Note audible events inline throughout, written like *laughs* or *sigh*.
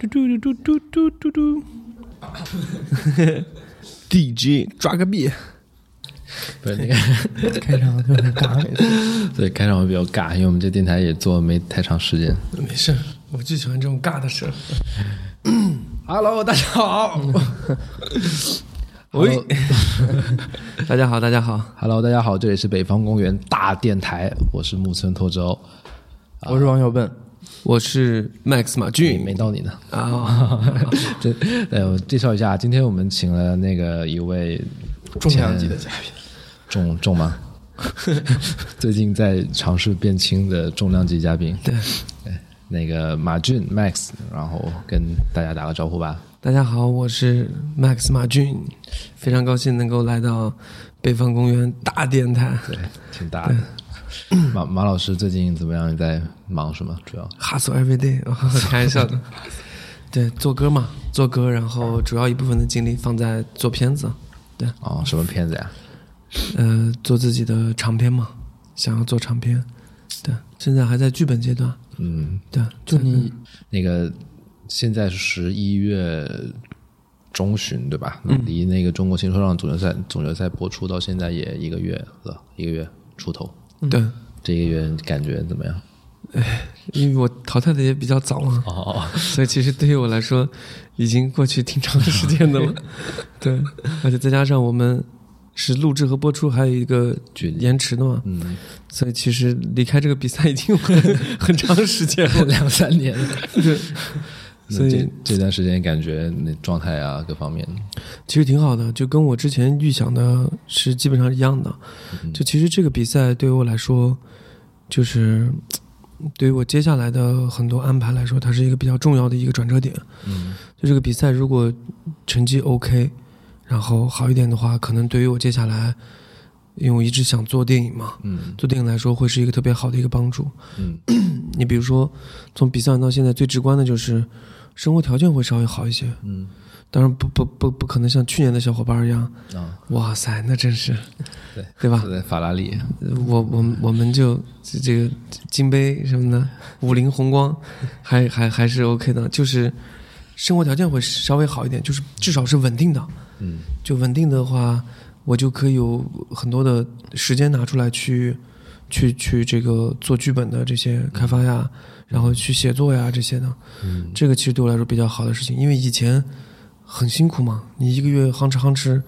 嘟嘟嘟嘟嘟嘟嘟。*laughs* DJ 抓个币，不是那个，*laughs* 开场就很尬，*laughs* 对，开场会比较尬，因为我们这电台也做没太长时间。没事，我就喜欢这种尬的事儿。*coughs* Hello，大家好。喂，大家好，大家好，Hello，大家好，这里是北方公园大电台，我是木村拓周，我是王小笨，我是 Max 马没俊没到你呢。啊，*laughs* 这，呃，我介绍一下，今天我们请了那个一位重量级的嘉宾，重重吗？*laughs* 最近在尝试变轻的重量级嘉宾，对，对，那个马俊 Max，然后跟大家打个招呼吧。大家好，我是 Max 马俊，非常高兴能够来到北方公园大电台。对，挺大的。马马老师最近怎么样？你在忙什么？主要 Hustle every day，哦 *laughs* 开玩笑的。对，做歌嘛，做歌，然后主要一部分的精力放在做片子，对，哦，什么片子呀？呃，做自己的长片嘛，想要做长片，对，现在还在剧本阶段，嗯，对，就你那个现在是十一月中旬，对吧？离那个中国新说唱总决赛总决赛播出到现在也一个月了，一个月出头。对，这一个月感觉怎么样？哎因为我淘汰的也比较早嘛，哦，所以其实对于我来说，已经过去挺长时间的了，*laughs* 对，而且再加上我们是录制和播出还有一个距离。延迟的嘛，嗯，所以其实离开这个比赛已经很 *laughs* 很长时间了，两三年。对，所以这这段时间感觉那状态啊，各方面，其实挺好的，就跟我之前预想的是基本上一样的。就其实这个比赛对于我来说，就是对于我接下来的很多安排来说，它是一个比较重要的一个转折点。嗯就这个比赛如果成绩 OK，然后好一点的话，可能对于我接下来，因为我一直想做电影嘛，嗯做电影来说会是一个特别好的一个帮助。嗯你比如说，从比赛到现在最直观的就是生活条件会稍微好一些。嗯当然不不不不可能像去年的小伙伴一样，啊，哇塞，那真是，*laughs* 对对吧对？法拉利，我我们我们就这这个金杯什么的，五菱宏光，*laughs* 还还还是 OK 的，就是生活条件会稍微好一点，就是至少是稳定的。嗯就稳定的话，我就可以有很多的时间拿出来去去去这个做剧本的这些开发呀，然后去写作呀这些的。嗯这个其实对我来说比较好的事情，因为以前很辛苦嘛，你一个月夯哧夯哧，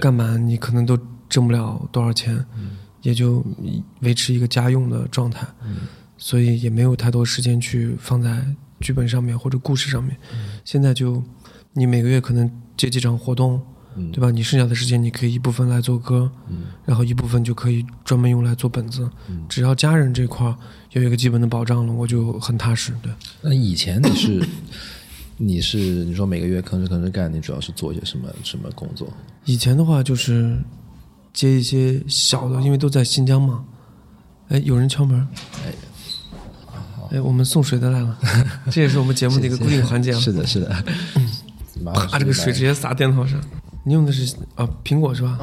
干满你可能都挣不了多少钱，也就维持一个家用的状态，所以也没有太多时间去放在剧本上面或者故事上面。现在就你每个月可能接几场活动，嗯对吧？你剩下的时间你可以一部分来做歌，然后一部分就可以专门用来做本子。只要家人这块儿有一个基本的保障了，我就很踏实。对。那以前你是你是你说每个月吭哧吭哧干，你主要是做一些什么什么工作？以前的话就是接一些小的，因为都在新疆嘛。哎，有人敲门。哎，哎我们送水的来了，这也是我们节目的一个固定环节啊。是的，是的。*laughs* 啪，这个水直接洒电脑上。你用的是啊苹果是吧？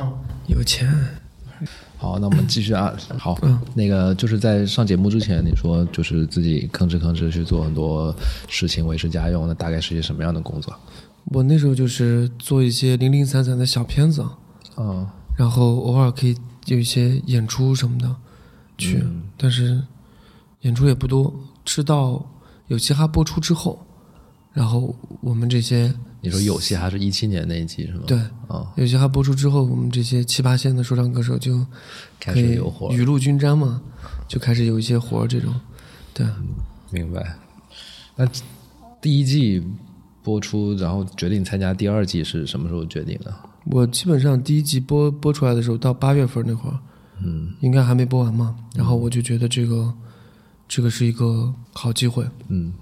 有钱。好，那我们继续啊。*laughs* 好，嗯那个就是在上节目之前，你说就是自己吭哧吭哧去做很多事情维持家用，那大概是一些什么样的工作？我那时候就是做一些零零散散的小片子，嗯然后偶尔可以有一些演出什么的去，但是演出也不多。直到有嘻哈播出之后，然后我们这些你说有戏还是一七年那一季是吗？对啊，有嘻哈播出之后，我们这些七八线的说唱歌手就开始有活雨露均沾嘛，就开始有一些活这种。对，明白。那第一季播出，然后决定参加第二季是什么时候决定的？我基本上第一季播播出来的时候，到八月份那会儿，嗯应该还没播完嘛。然后我就觉得这个这个是一个好机会，嗯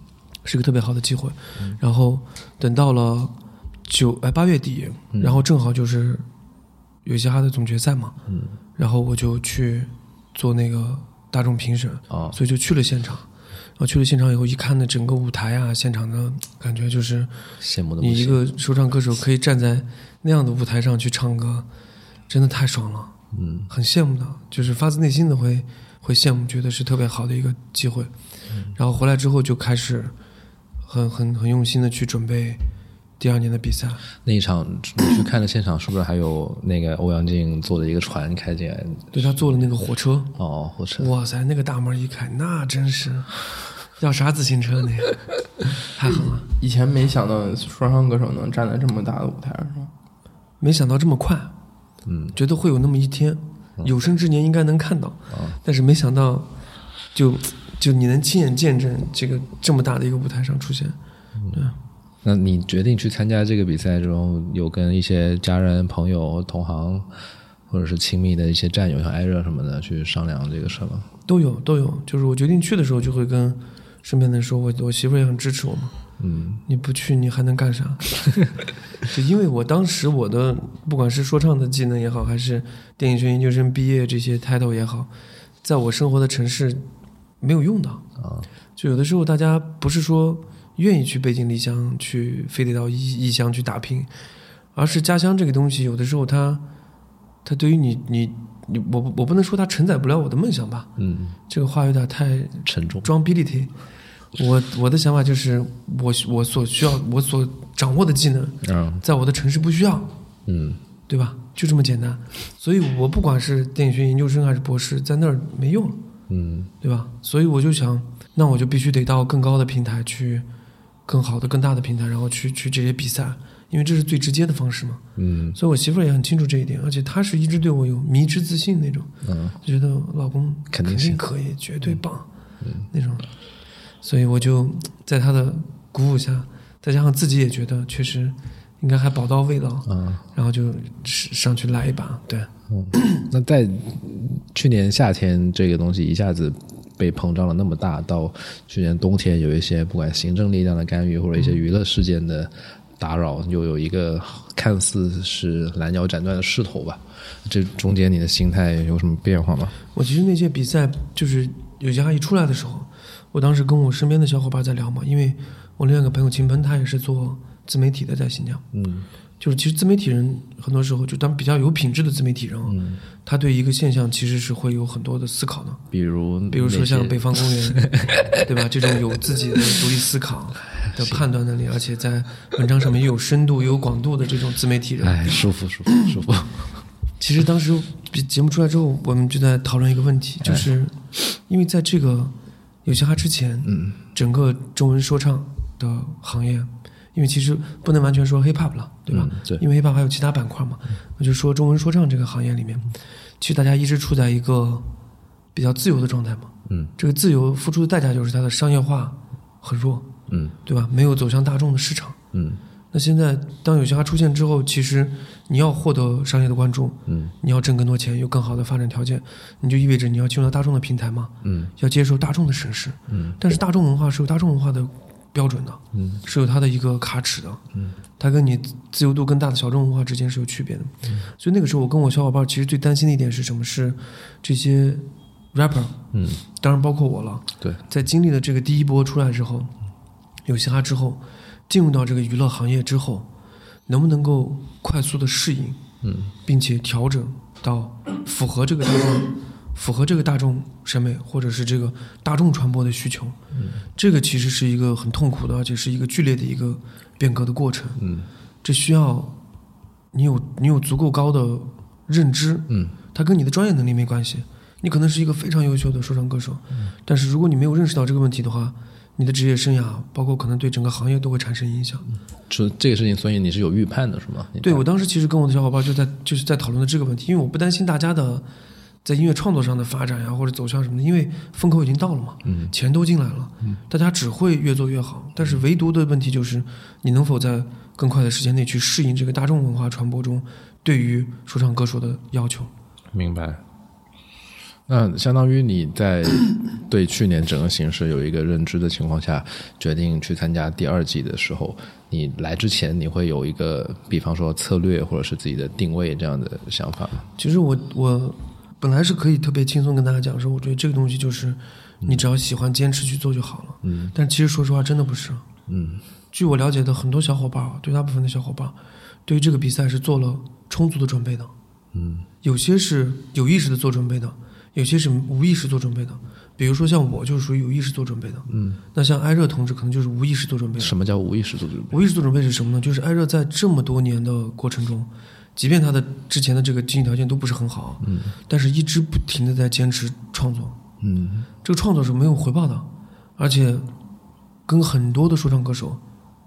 是个特别好的机会。然后等到了九哎八月底，然后正好就是有嘻哈的总决赛嘛，嗯然后我就去做那个大众评审，哦所以就去了现场。然后去了现场以后，一看那整个舞台啊，现场的感觉就是羡慕的你一。个说唱歌手可以站在那样的舞台上去唱歌，真的太爽了，嗯很羡慕的，就是发自内心的会会羡慕，觉得是特别好的一个机会。然后回来之后就开始很很很用心的去准备第二年的比赛。那一场你去看的现场，是不是还有那个欧阳靖坐的一个船开进来？对他坐了那个火车，哦，火车。哇塞，那个大门一开，那真是要啥自行车那个，*laughs* 太狠了！以前没想到说唱歌手能站在这么大的舞台上，没想到这么快，嗯，觉得会有那么一天，有生之年应该能看到，但是没想到，就就你能亲眼见证这个这么大的一个舞台上出现，对。那你决定去参加这个比赛中，有跟一些家人、朋友、同行，或者是亲密的一些战友，像艾热什么的，去商量这个事吗？都有都有，就是我决定去的时候，就会跟身边的人说，我我媳妇也很支持我嘛。嗯你不去，你还能干啥？*laughs* 就因为我当时我的不管是说唱的技能也好，还是电影学研究生毕业这些 title 也好，在我生活的城市没有用的。啊，就有的时候大家不是说愿意去背井离乡，去非得到异异乡去打拼，而是家乡这个东西，有的时候它它对于你你你我我不能说它承载不了我的梦想吧，嗯，这个话有点太沉重。装逼立体。我我的想法就是，我我所需要我所掌握的技能，嗯在我的城市不需要，嗯对吧？就这么简单。所以我不管是电影学研究生还是博士，在那儿没用，嗯对吧？所以我就想，那我就必须得到更高的平台去，更好的、更大的平台，然后去去这些比赛，因为这是最直接的方式嘛。嗯所以我媳妇儿也很清楚这一点，而且她是一直对我有迷之自信那种，嗯就觉得老公肯定行可以，绝对棒，那种。所以我就在她的鼓舞下，再加上自己也觉得确实应该还宝刀未老，嗯然后就上去来一把。对，嗯。那在去年夏天，这个东西一下子被膨胀了那么大，到去年冬天有一些不管行政力量的干预或者一些娱乐事件的打扰，又有一个看似是拦腰斩断的势头吧。这中间你的心态有什么变化吗？我其实那届比赛就是有些阿姨出来的时候，我当时跟我身边的小伙伴在聊嘛，因为我另外一个朋友秦鹏，他也是做自媒体的，在新疆。嗯就是其实自媒体人很多时候就当比较有品质的自媒体人啊，嗯，他对一个现象其实是会有很多的思考的。比如比如说像北方公园，*laughs* 对吧？这种有自己的独立思考的判断能力，而且在文章上面又有深度又有广度的这种自媒体人，哎，舒服舒服 *laughs* 舒服。其实当时比节目出来之后，我们就在讨论一个问题，就是因为在这个有嘻哈之前，嗯整个中文说唱的行业，因为其实不能完全说 hip hop 了，对吧？嗯对因为 hip hop 还有其他板块嘛。我就说中文说唱这个行业里面，其实大家一直处在一个比较自由的状态嘛。嗯这个自由付出的代价就是它的商业化很弱，嗯对吧？没有走向大众的市场。嗯那现在当有嘻哈出现之后，其实你要获得商业的关注，嗯你要挣更多钱，有更好的发展条件，你就意味着你要进入到大众的平台嘛，嗯要接受大众的审视。嗯但是大众文化是有大众文化的标准的，嗯。是有它的一个卡尺的，嗯。它跟你自由度更大的小众文化之间是有区别的。嗯。所以那个时候，我跟我小伙伴其实最担心的一点是什么？是这些 rapper，嗯，当然包括我了，对，在经历了这个第一波出来之后，有嘻哈之后，进入到这个娱乐行业之后，能不能够快速的适应，嗯。并且调整到符合这个大众、符合这个大众审美或者是这个大众传播的需求，这个其实是一个很痛苦的，而且是一个剧烈的一个变革的过程。嗯这需要你有你有足够高的认知，嗯它跟你的专业能力没关系。你可能是一个非常优秀的说唱歌手，但是如果你没有认识到这个问题的话，你的职业生涯，包括可能对整个行业都会产生影响。这这个事情，所以你是有预判的，是吗？对我当时其实跟我的小伙伴就在就是在讨论的这个问题，因为我不担心大家的在音乐创作上的发展呀或者走向什么的，因为风口已经到了嘛，嗯钱都进来了，大家只会越做越好。但是唯独的问题就是，你能否在更快的时间内去适应这个大众文化传播中对于说唱歌手的要求？明白。那相当于你在对去年整个形势有一个认知的情况下，决定去参加第二季的时候，你来之前你会有一个，比方说策略或者是自己的定位这样的想法吗？其实我我本来是可以特别轻松跟大家讲说，我觉得这个东西就是你只要喜欢坚持去做就好了。嗯但其实说实话，真的不是。嗯据我了解的，很多小伙伴儿，对大部分的小伙伴儿，对于这个比赛是做了充足的准备的。嗯有些是有意识的做准备的，有些是无意识做准备的。比如说像我就是属于有意识做准备的，嗯，那像艾热同志可能就是无意识做准备的。什么叫无意识做准备？无意识做准备是什么呢？就是艾热在这么多年的过程中，即便他的之前的这个经济条件都不是很好，嗯，但是一直不停的在坚持创作。嗯这个创作是没有回报的，而且跟很多的说唱歌手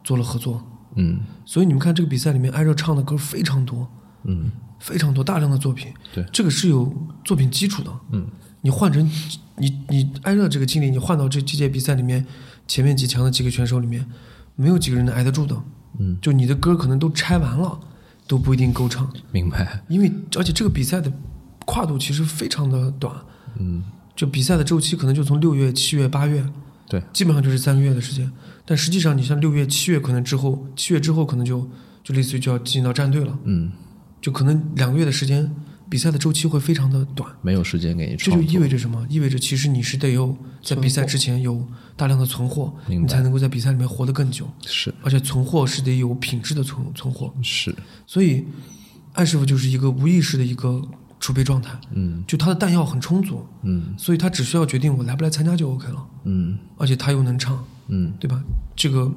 做了合作。嗯所以你们看这个比赛里面，艾热唱的歌非常多，嗯非常多，大量的作品。对这个是有作品基础的。嗯，你换成你你艾热这个经历，你换到这这届比赛里面，前面几强的几个选手里面，没有几个人能挨得住的。嗯，就你的歌可能都拆完了，都不一定够唱，明白。因为而且这个比赛的跨度其实非常的短，嗯，就比赛的周期可能就从六月、七月、八月，对，基本上就是三个月的时间。但实际上，你像六月、七月，可能之后七月之后，可能就就类似于就要进行到战队了，嗯，就可能两个月的时间，比赛的周期会非常的短。没有时间给你这就。意味着什么？意味着其实你是得有在比赛之前有大量的存货，你才能够在比赛里面活得更久。是而且存货是得有品质的存存货。是，所以，艾师傅就是一个无意识的一个储备状态，嗯就他的弹药很充足，嗯所以他只需要决定我来不来参加就 OK 了，嗯而且他又能唱，嗯对吧？这个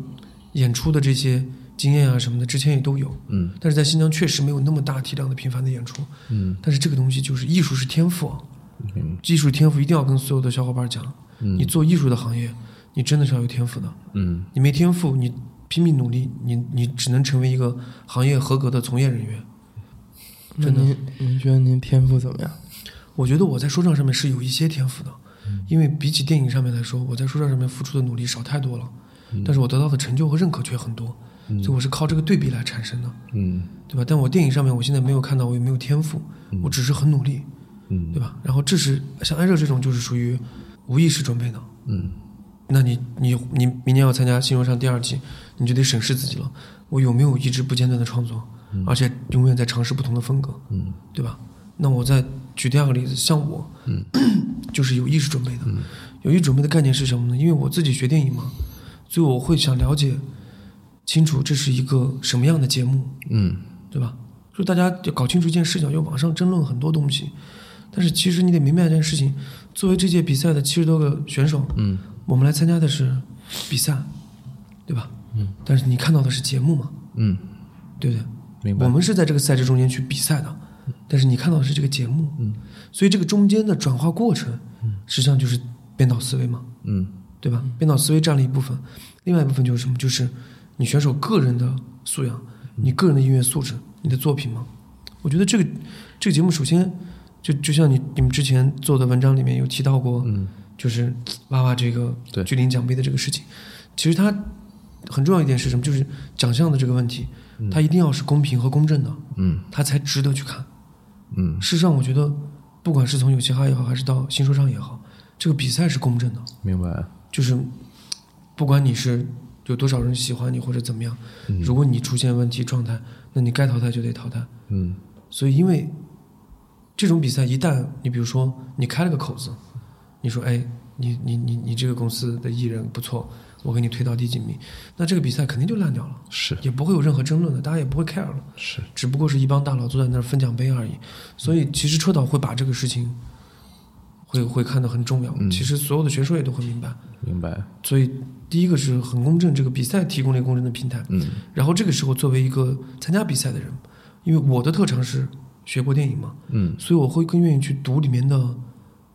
演出的这些经验啊什么的，之前也都有，嗯。但是在新疆确实没有那么大体量的频繁的演出，嗯。但是这个东西就是艺术是天赋啊，嗯。艺术天赋一定要跟所有的小伙伴讲，你做艺术的行业，你真的是要有天赋的，嗯。你没天赋，你拼命努力，你你只能成为一个行业合格的从业人员。那真的您您觉得您天赋怎么样？我觉得我在说唱上面是有一些天赋的，因为比起电影上面来说，我在说唱上面付出的努力少太多了，但是我得到的成就和认可却很多，所以我是靠这个对比来产生的，嗯。对吧？但我电影上面我现在没有看到我有没有天赋，我只是很努力，嗯。对吧？然后这是像艾热这种就是属于无意识准备的，嗯。那你你你明年要参加新说唱第二季，你就得审视自己了，我有没有一直不间断的创作，而且永远在尝试不同的风格，嗯。对吧？那我再举第二个例子，像我，嗯。*clears throat* 就是有意识准备的。有意识准备的概念是什么呢？因为我自己学电影嘛，所以我会想了解清楚这是一个什么样的节目，嗯对吧？就大家要搞清楚一件事情，就网上争论很多东西，但是其实你得明白一件事情：作为这届比赛的七十多个选手，嗯我们来参加的是比赛，对吧？嗯。但是你看到的是节目嘛，嗯，对不对？明白我。们是在这个赛制中间去比赛的，但是你看到的是这个节目，嗯，所以这个中间的转化过程，嗯实际上就是编导思维嘛，嗯对吧？编导思维占了一部分，另外一部分就是什么？就是你选手个人的素养，你个人的音乐素质，你的作品吗。我觉得这个这个节目首先就就像你你们之前做的文章里面有提到过，嗯就是娃娃这个对举领奖杯的这个事情，其实它很重要一点是什么？就是奖项的这个问题，它一定要是公平和公正的，嗯它才值得去看。嗯事实上，我觉得不管是从有嘻哈也好，还是到新说唱也好，这个比赛是公正的，明白。就是不管你是有多少人喜欢你或者怎么样，如果你出现问题状态，那你该淘汰就得淘汰。嗯所以，因为这种比赛，一旦你比如说你开了个口子，你说哎，你你你你这个公司的艺人不错，我给你推到第几名，那这个比赛肯定就烂掉了，是也不会有任何争论的，大家也不会 care 了。是只不过是一帮大佬坐在那儿分奖杯而已。所以其实车导会把这个事情会会看得很重要。其实所有的选手也都会明白。明白。所以第一个是很公正，这个比赛提供了一个公正的平台。嗯然后这个时候作为一个参加比赛的人，因为我的特长是学过电影嘛，嗯所以我会更愿意去读里面的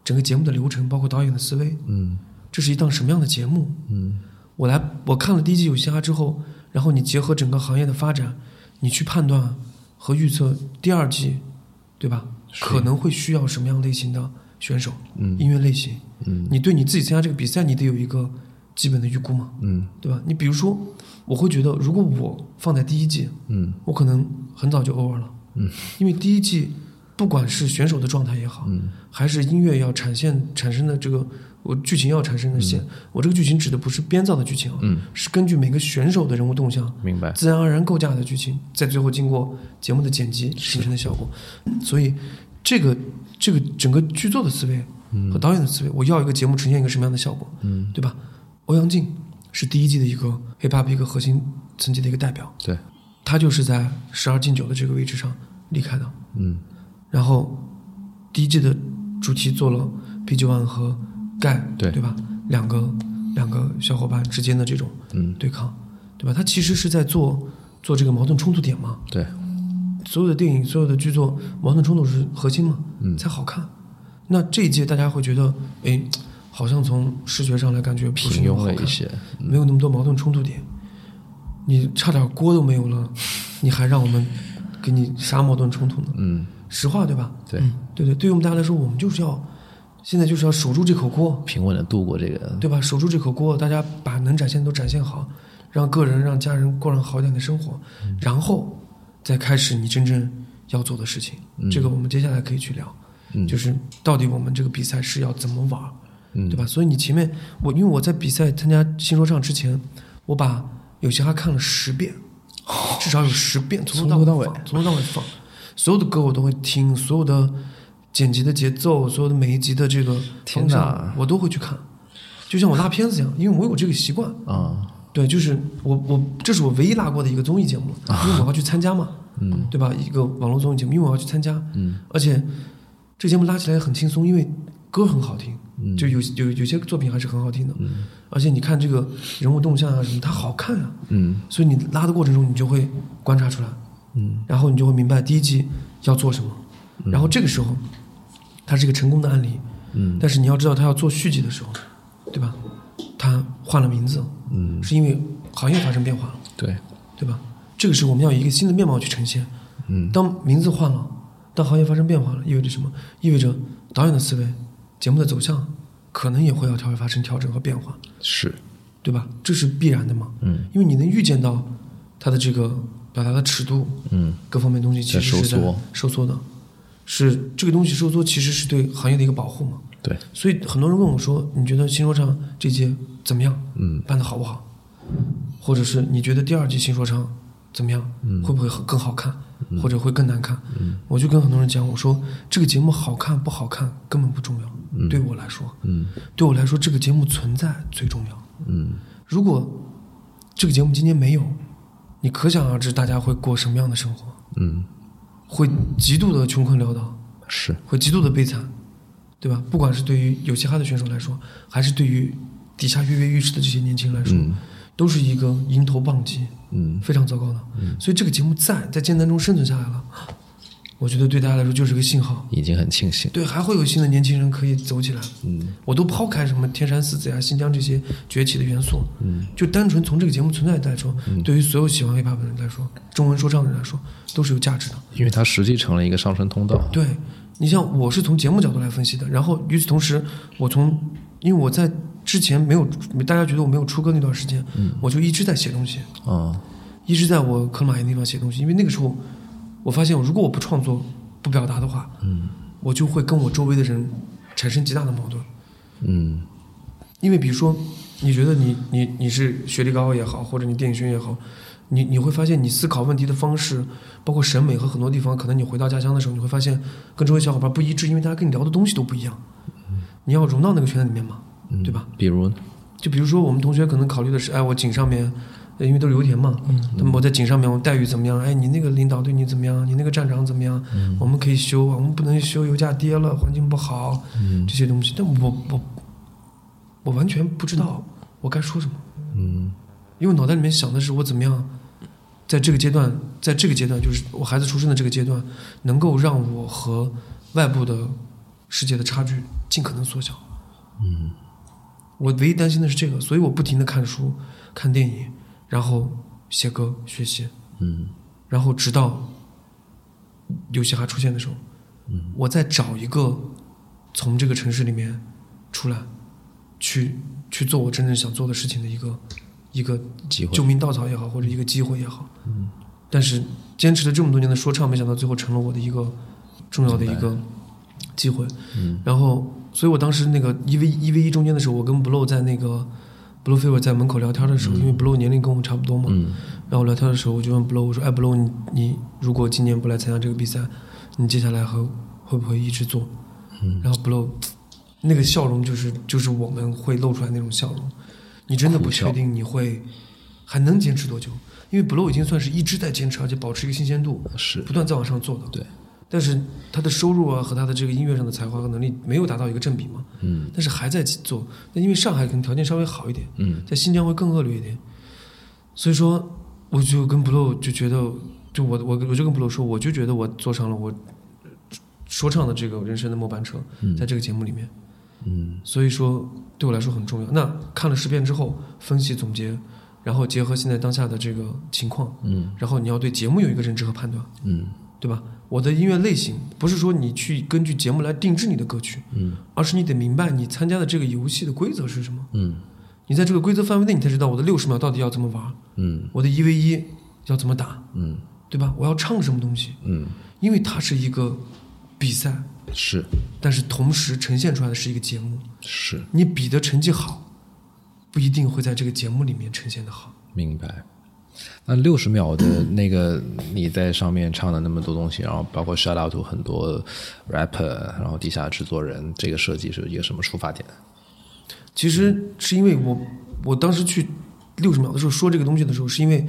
整个节目的流程，包括导演的思维。嗯这是一档什么样的节目？嗯我来我看了第一季有嘻哈之后，然后你结合整个行业的发展，你去判断和预测第二季，对吧？可能会需要什么样类型的选手，嗯。音乐类型，嗯。你对你自己参加这个比赛，你得有一个基本的预估嘛，嗯。对吧？你比如说，我会觉得如果我放在第一季，嗯。我可能很早就 over 了，嗯，因为第一季不管是选手的状态也好，嗯。还是音乐要产现产生的这个我剧情要产生的线，我这个剧情指的不是编造的剧情啊，嗯，是根据每个选手的人物动向，明白。自然而然构架的剧情，在最后经过节目的剪辑形成的效果。所以，这个这个整个剧作的思维和导演的思维，我要一个节目呈现一个什么样的效果，嗯对吧？欧阳靖是第一季的一个 hiphop 一个核心层级的一个代表，对。他就是在十二进九的这个位置上离开的。嗯然后第一季的主题做了 PG One 和盖，对对吧？两个两个小伙伴之间的这种嗯对抗，对吧？他其实是在做做这个矛盾冲突点嘛。对，所有的电影、所有的剧作，矛盾冲突是核心嘛，嗯。才好看。那这一届大家会觉得，哎，好像从视觉上来感觉平庸了一些，没有那么多矛盾冲突点，你差点锅都没有了，*laughs* 你还让我们给你啥矛盾冲突呢？嗯，实话对吧？对，对对，对于我们大家来说，我们就是要现在就是要守住这口锅，平稳的度过这个，对吧？守住这口锅，大家把能展现的都展现好，让个人、让家人过上好一点的生活，然后再开始你真正要做的事情。这个我们接下来可以去聊，嗯就是到底我们这个比赛是要怎么玩，嗯对吧？所以你前面我因为我在比赛参加新说唱之前，我把有嘻哈看了十遍，至少有十遍，从头到尾从头到尾放，所有的歌我都会听，所有的剪辑的节奏，所有的每一集的这个天方向，我都会去看，就像我拉片子一样，因为我有这个习惯。啊，对，就是我我这是我唯一拉过的一个综艺节目，*laughs* 因为我要去参加嘛，嗯，对吧？一个网络综艺节目，因为我要去参加，嗯，而且这节目拉起来也很轻松，因为歌很好听，嗯。就有有有些作品还是很好听的，嗯，而且你看这个人物动向啊什么，它好看啊，嗯。所以你拉的过程中，你就会观察出来，嗯，然后你就会明白第一季要做什么，然后这个时候，它是一个成功的案例，嗯，但是你要知道，他要做续集的时候，对吧？他换了名字，嗯，是因为行业发生变化了，对，对吧？这个时候我们要以一个新的面貌去呈现。嗯，当名字换了，当行业发生变化了，意味着什么？意味着导演的思维、节目的走向，可能也会要调发生调整和变化，是，对吧？这是必然的嘛。嗯因为你能预见到它的这个表达的尺度，嗯各方面东西其实是在在收缩收缩的，是这个东西收缩，其实是对行业的一个保护嘛。对，所以很多人问我说：“你觉得新说唱这届怎么样？嗯办的好不好？或者是你觉得第二季新说唱怎么样？会不会很更好看，或者会更难看？”我就跟很多人讲，我说这个节目好看不好看根本不重要，对我来说，嗯。对我来说这个节目存在最重要。嗯。如果这个节目今天没有，你可想而知大家会过什么样的生活，嗯，会极度的穷困潦倒，是，会极度的悲惨，对吧？不管是对于有嘻哈的选手来说，还是对于底下跃跃欲试的这些年轻人来说，嗯都是一个迎头棒击，嗯非常糟糕的。嗯所以这个节目在在艰难中生存下来了，我觉得对大家来说就是个信号。已经很庆幸，对，还会有新的年轻人可以走起来。嗯我都抛开什么天山四子呀、新疆这些崛起的元素，嗯就单纯从这个节目存在来说，对于所有喜欢 hiphop 的人来说，中文说唱的人来说，都是有价值的。因为它实际成了一个上升通道，对你像我是从节目角度来分析的，然后与此同时，我从因为我在之前没有大家觉得我没有出歌那段时间，我就一直在写东西，啊，一直在我克马岩地方写东西，因为那个时候我发现，如果我不创作、不表达的话，嗯。我就会跟我周围的人产生极大的矛盾。嗯。因为比如说，你觉得你你你是学历高也好，或者你电影学院也好，你你会发现你思考问题的方式，包括审美和很多地方，可能你回到家乡的时候，你会发现跟周围小伙伴不一致，因为大家跟你聊的东西都不一样。你要融到那个圈子里面嘛，嗯，对吧？比如，就比如说我们同学可能考虑的是，哎，我井上面，呃因为都是油田嘛，那么我在井上面我待遇怎么样？哎，你那个领导对你怎么样？你那个站长怎么样？我们可以修啊，我们不能修，油价跌了，环境不好，这些东西。但我我我完全不知道我该说什么，嗯因为脑袋里面想的是我怎么样，在这个阶段，在这个阶段，就是我孩子出生的这个阶段，能够让我和外部的世界的差距尽可能缩小。嗯我唯一担心的是这个，所以我不停的看书、看电影，然后写歌、学习，嗯然后直到有嘻哈出现的时候，嗯我再找一个从这个城市里面出来，去去做我真正想做的事情的一个一个机会救命稻草也好，或者一个机会也好。嗯，但是坚持了这么多年的说唱，没想到最后成了我的一个重要的一个机会。嗯然后，所以我当时那个一 v 一 v 一中间的时候，我跟 Blow 在那个 Blow Fever 在门口聊天的时候，因为 Blow 年龄跟我差不多嘛，嗯。然后聊天的时候，我就问 Blow，我说：“哎，Blow，你你如果今年不来参加这个比赛，你接下来还会不会一直做？”嗯。然后 Blow 那个笑容就是就是我们会露出来那种笑容，你真的不确定你会还能坚持多久，因为 Blow 已经算是一直在坚持，而且保持一个新鲜度，是。不断在往上做的。对，但是他的收入啊和他的这个音乐上的才华和能力没有达到一个正比嘛，嗯。但是还在做。那因为上海可能条件稍微好一点，嗯。在新疆会更恶劣一点，所以说我就跟 Blow 就觉得，就我我我就跟 Blow 说，我就觉得我坐上了我说唱的这个人生的末班车，在这个节目里面，嗯。所以说对我来说很重要。那看了十遍之后，分析总结，然后结合现在当下的这个情况，嗯。然后你要对节目有一个认知和判断，嗯。对吧？我的音乐类型不是说你去根据节目来定制你的歌曲，嗯而是你得明白你参加的这个游戏的规则是什么。嗯你在这个规则范围内，你才知道我的六十秒到底要怎么玩，嗯我的一 v 一要怎么打，嗯对吧？我要唱什么东西，嗯，因为它是一个比赛，是但是同时呈现出来的是一个节目。是，你比的成绩好，不一定会在这个节目里面呈现的好。明白。那六十秒的那个你在上面唱的那么多东西，然后包括 shout out to 很多 rapper，然后地下制作人，这个设计是一个什么出发点？其实是因为我我当时去六十秒的时候说这个东西的时候，是因为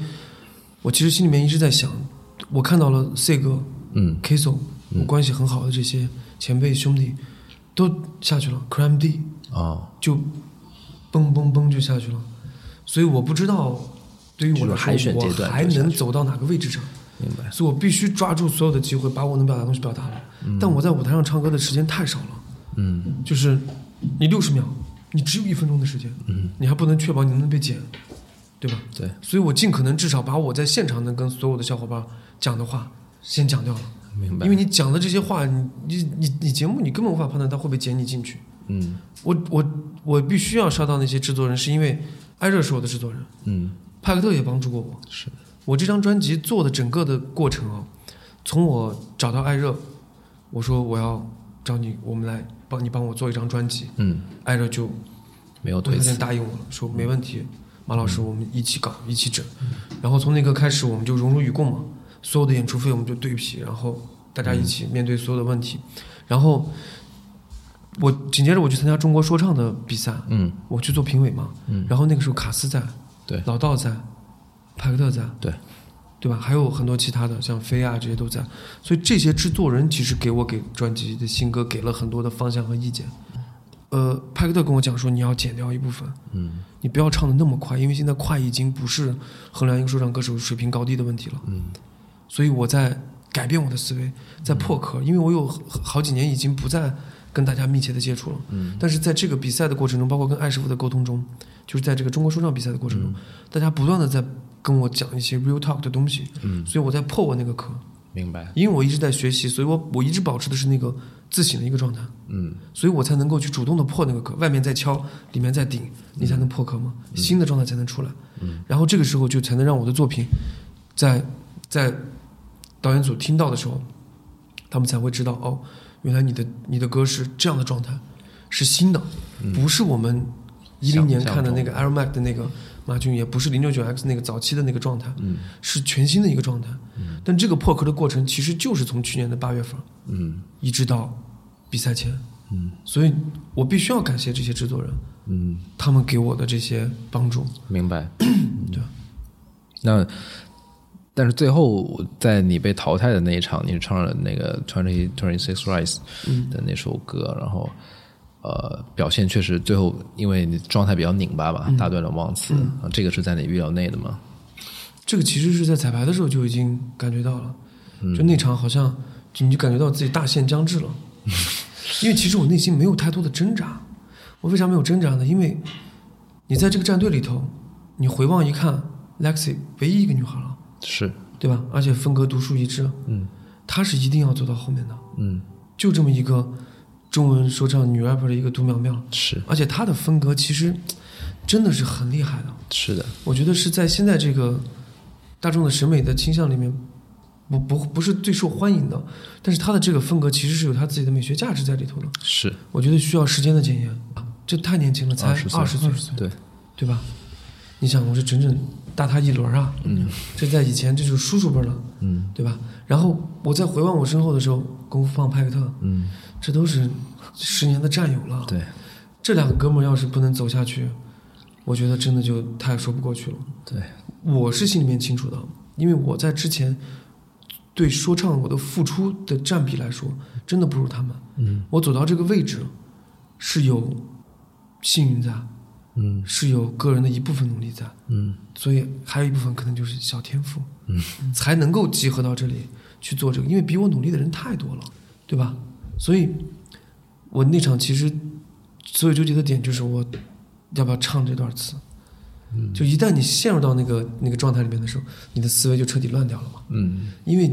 我其实心里面一直在想，我看到了 C 哥、嗯。K So，我关系很好的这些前辈兄弟都下去了，Crime D 啊，就嘣嘣嘣就下去了，所以我不知道对于我来说，阶我还能走到哪个位置上。明白。所以我必须抓住所有的机会，把我能表达的东西表达了。但我在舞台上唱歌的时间太少了，嗯就是你六十秒，你只有一分钟的时间，嗯，你还不能确保你能被剪，对吧？对，所以我尽可能至少把我在现场能跟所有的小伙伴讲的话先讲掉了，明白。因为你讲的这些话，你你你你节目你根本无法判断他会不会剪你进去。嗯我我我必须要杀到那些制作人，是因为艾热是我的制作人，嗯派克特也帮助过我。是我这张专辑做的整个的过程啊，从我找到艾热，我说我要找你，我们来帮你帮我做一张专辑，嗯艾热就没有推辞。答应我了，说没问题，马老师我们一起搞一起整。然后从那刻开始，我们就荣辱与共嘛，所有的演出费我们就对比，然后大家一起面对所有的问题。然后我紧接着我去参加中国说唱的比赛，嗯我去做评委嘛，嗯然后那个时候卡斯在，对。老道在，派克特在，对，对吧？还有很多其他的，像飞啊这些都在，所以这些制作人其实给我给专辑的新歌给了很多的方向和意见。呃，派克特跟我讲说，你要剪掉一部分，嗯。你不要唱的那么快，因为现在快已经不是衡量一个说唱歌手水平高低的问题了。嗯。所以我在改变我的思维，在破壳，因为我有好好几年已经不再跟大家密切的接触了。嗯。但是在这个比赛的过程中，包括跟艾师傅的沟通中，就是在这个中国说唱比赛的过程中，大家不断的在跟我讲一些 real talk 的东西，嗯，所以我在破我那个壳，明白。因为我一直在学习，所以我我一直保持的是那个自省的一个状态，嗯。所以我才能够去主动的破那个壳，外面在敲，里面在顶，你才能破壳嘛，新的状态才能出来，嗯。然后这个时候就才能让我的作品在在导演组听到的时候，他们才会知道哦，原来你的你的歌是这样的状态，是新的，不是我们一零年看的那个 Air Mac 的那个马俊，也不是零六九 X 那个早期的那个状态，嗯。是全新的一个状态。但这个破壳的过程其实就是从去年的八月份嗯。一直到比赛前，嗯。所以我必须要感谢这些制作人，嗯，他们给我的这些帮助。明白。*clears throat* 对，那但是最后在你被淘汰的那一场，你唱了那个 Twenty Twenty Six Rise 的那首歌，然后呃表现确实最后因为你状态比较拧巴吧，打断了忘词，啊这个是在你预料内的吗？这个其实是在彩排的时候就已经感觉到了，就那场好像就你就感觉到自己大限将至了，*laughs* 因为其实我内心没有太多的挣扎。我为啥没有挣扎呢？因为你在这个战队里头，你回望一看，Lexi 唯一一个女孩了，是，对吧？而且风格独树一帜，嗯她是一定要走到后面的。嗯就这么一个中文说唱女 rapper 的一个独苗苗，是而且她的风格其实真的是很厉害的。是的，我觉得是在现在这个大众的审美的倾向里面，不不不是最受欢迎的，但是她的这个风格其实是有她自己的美学价值在里头的。是我觉得需要时间的检验。这太年轻了，才20岁二十岁，对，对吧？你想，我是整整大他一轮啊！嗯这在以前这就是叔叔辈了，嗯对吧？然后我在回望我身后的时候，功夫胖派克特，嗯，这都是十年的战友了。对这两个哥们儿要是不能走下去，我觉得真的就太说不过去了。对，我是心里面清楚的，因为我在之前对说唱我的付出的占比来说，真的不如他们。嗯，我走到这个位置，是有幸运在，嗯。是有个人的一部分努力在，嗯。所以还有一部分可能就是小天赋，嗯，才能够集合到这里去做这个，因为比我努力的人太多了，对吧？所以，我那场其实所有纠结的点就是我要不要唱这段词，嗯。就一旦你陷入到那个那个状态里面的时候，你的思维就彻底乱掉了嘛。嗯。因为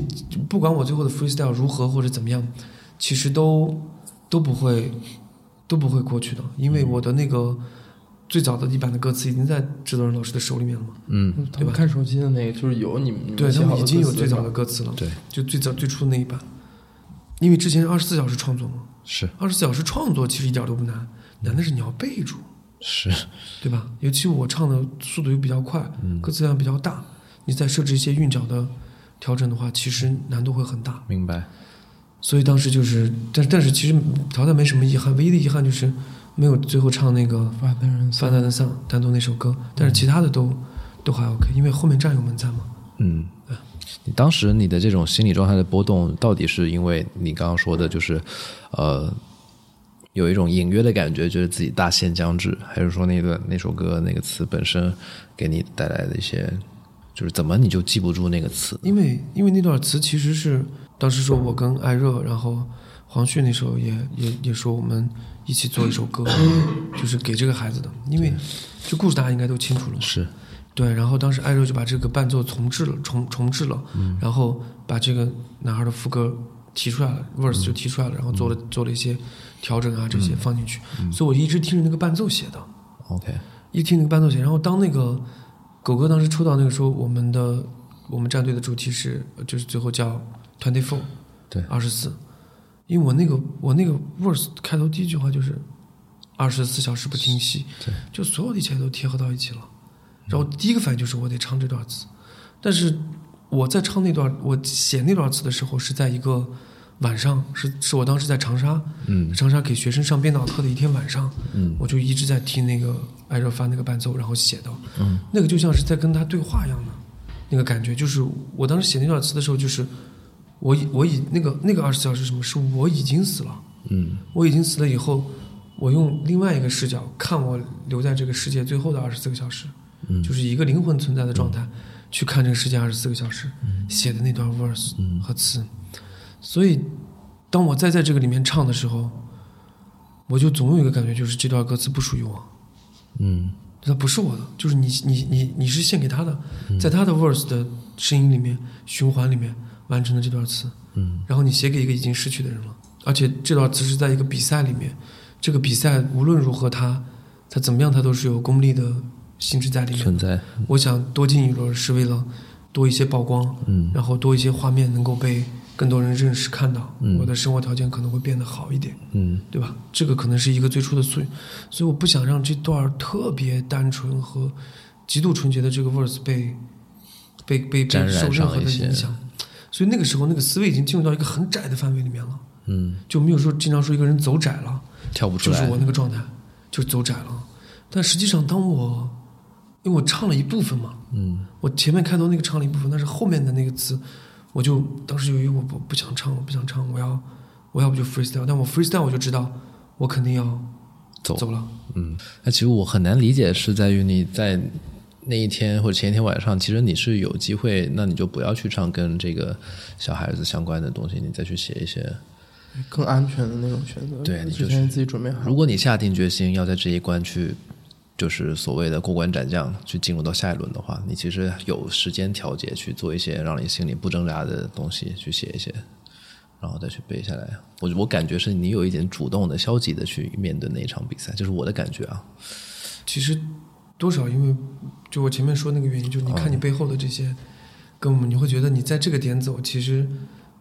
不管我最后的 freestyle 如何或者怎么样，其实都都不会都不会过去的，因为我的那个最早的一版的歌词已经在制作人老师的手里面了嘛。嗯，他们看手机的那个就是有你们对他们已经有最早的歌词了，对，就最早最初的那一版。因为之前二十四小时创作嘛，是。二十四小时创作其实一点都不难，难的是你要背住，是，对吧？尤其我唱的速度又比较快，歌词量比较大，你再设置一些韵脚的调整的话，其实难度会很大。明白。所以当时就是，但但是其实淘汰没什么遗憾，唯一的遗憾就是没有最后唱那个发的人《发达的丧》单独那首歌，但是其他的都都还 OK，因为后面战友们在嘛。嗯，你当时你的这种心理状态的波动，到底是因为你刚刚说的，就是呃，有一种隐约的感觉，觉得自己大限将至，还是说那段那首歌那个词本身给你带来的一些，就是怎么你就记不住那个词？因为因为那段词其实是当时说我跟艾热，然后黄旭那时候也也也说我们一起做一首歌，*clears throat* 就是给这个孩子的，因为这故事大家应该都清楚了。是，对，然后当时艾热就把这个伴奏重置了，重重置了，然后把这个男孩的副歌提出来了，verse 就提出来了，然后做了做了一些调整啊，这些放进去，所以我一直听着那个伴奏写的，OK，一听那个伴奏写，然后当那个狗哥当时抽到那个时候，我们的我们战队的主题是就是最后叫 twenty four，对。二十四，因为我那个我那个 verse 开头第一句话就是二十四小时不停息，对，就所有的一切都贴合到一起了。然后第一个反应就是我得唱这段词，但是我在唱那段我写那段词的时候是在一个晚上，是是我当时在长沙，嗯长沙给学生上编导课的一天晚上，嗯我就一直在听那个艾热发那个伴奏，然后写的，嗯那个就像是在跟他对话一样的那个感觉，就是我当时写那段词的时候，就是我已我已那个那个二十四小时是什么？是我已经死了，嗯。我已经死了以后，我用另外一个视角看我留在这个世界最后的二十四个小时，嗯。就是一个灵魂存在的状态，去看这个世界二十四个小时、写的那段 verse 和词，所以当我再在这个里面唱的时候，我就总有一个感觉，就是这段歌词不属于我，嗯。它不是我的，就是你你你你是献给他的，在他的 verse 的声音里面循环里面完成了这段词，嗯。然后你写给一个已经失去的人了，而且这段词是在一个比赛里面，这个比赛无论如何它它怎么样，它都是有功利的性质在里面。存在，我想多进一轮是为了多一些曝光，嗯。然后多一些画面能够被更多人认识看到，嗯。我的生活条件可能会变得好一点，嗯。对吧？这个可能是一个最初的诉求，所以我不想让这段特别单纯和极度纯洁的这个 verse 被被被被受任何的影响，所以那个时候那个思维已经进入到一个很窄的范围里面了，嗯，就没有说经常说一个人走窄了，跳不出来。就是我，那个状态，就走窄了。但实际上，当我因为我唱了一部分嘛，嗯。我前面开头那个唱了一部分，但是后面的那个词，我就当时由于我不不想唱，我不想唱，我要我要不就 freestyle，但我 freestyle 我就知道我肯定要走。走了。嗯，那其实我很难理解，是在于你在那一天或者前一天晚上，其实你是有机会，那你就不要去唱跟这个小孩子相关的东西，你再去写一些。更安全的那种选择。对你就是之前自己准备好。如果你下定决心要在这一关去，就是所谓的过关斩将，去进入到下一轮的话，你其实有时间调节去做一些让你心里不挣扎的东西，去写一些，然后再去背下来。我我感觉是你有一点主动的、消极的去面对那一场比赛，就是我的感觉啊。其实多少因为就我前面说那个原因，就是你看你背后的这些哥们，你会觉得你在这个点走，其实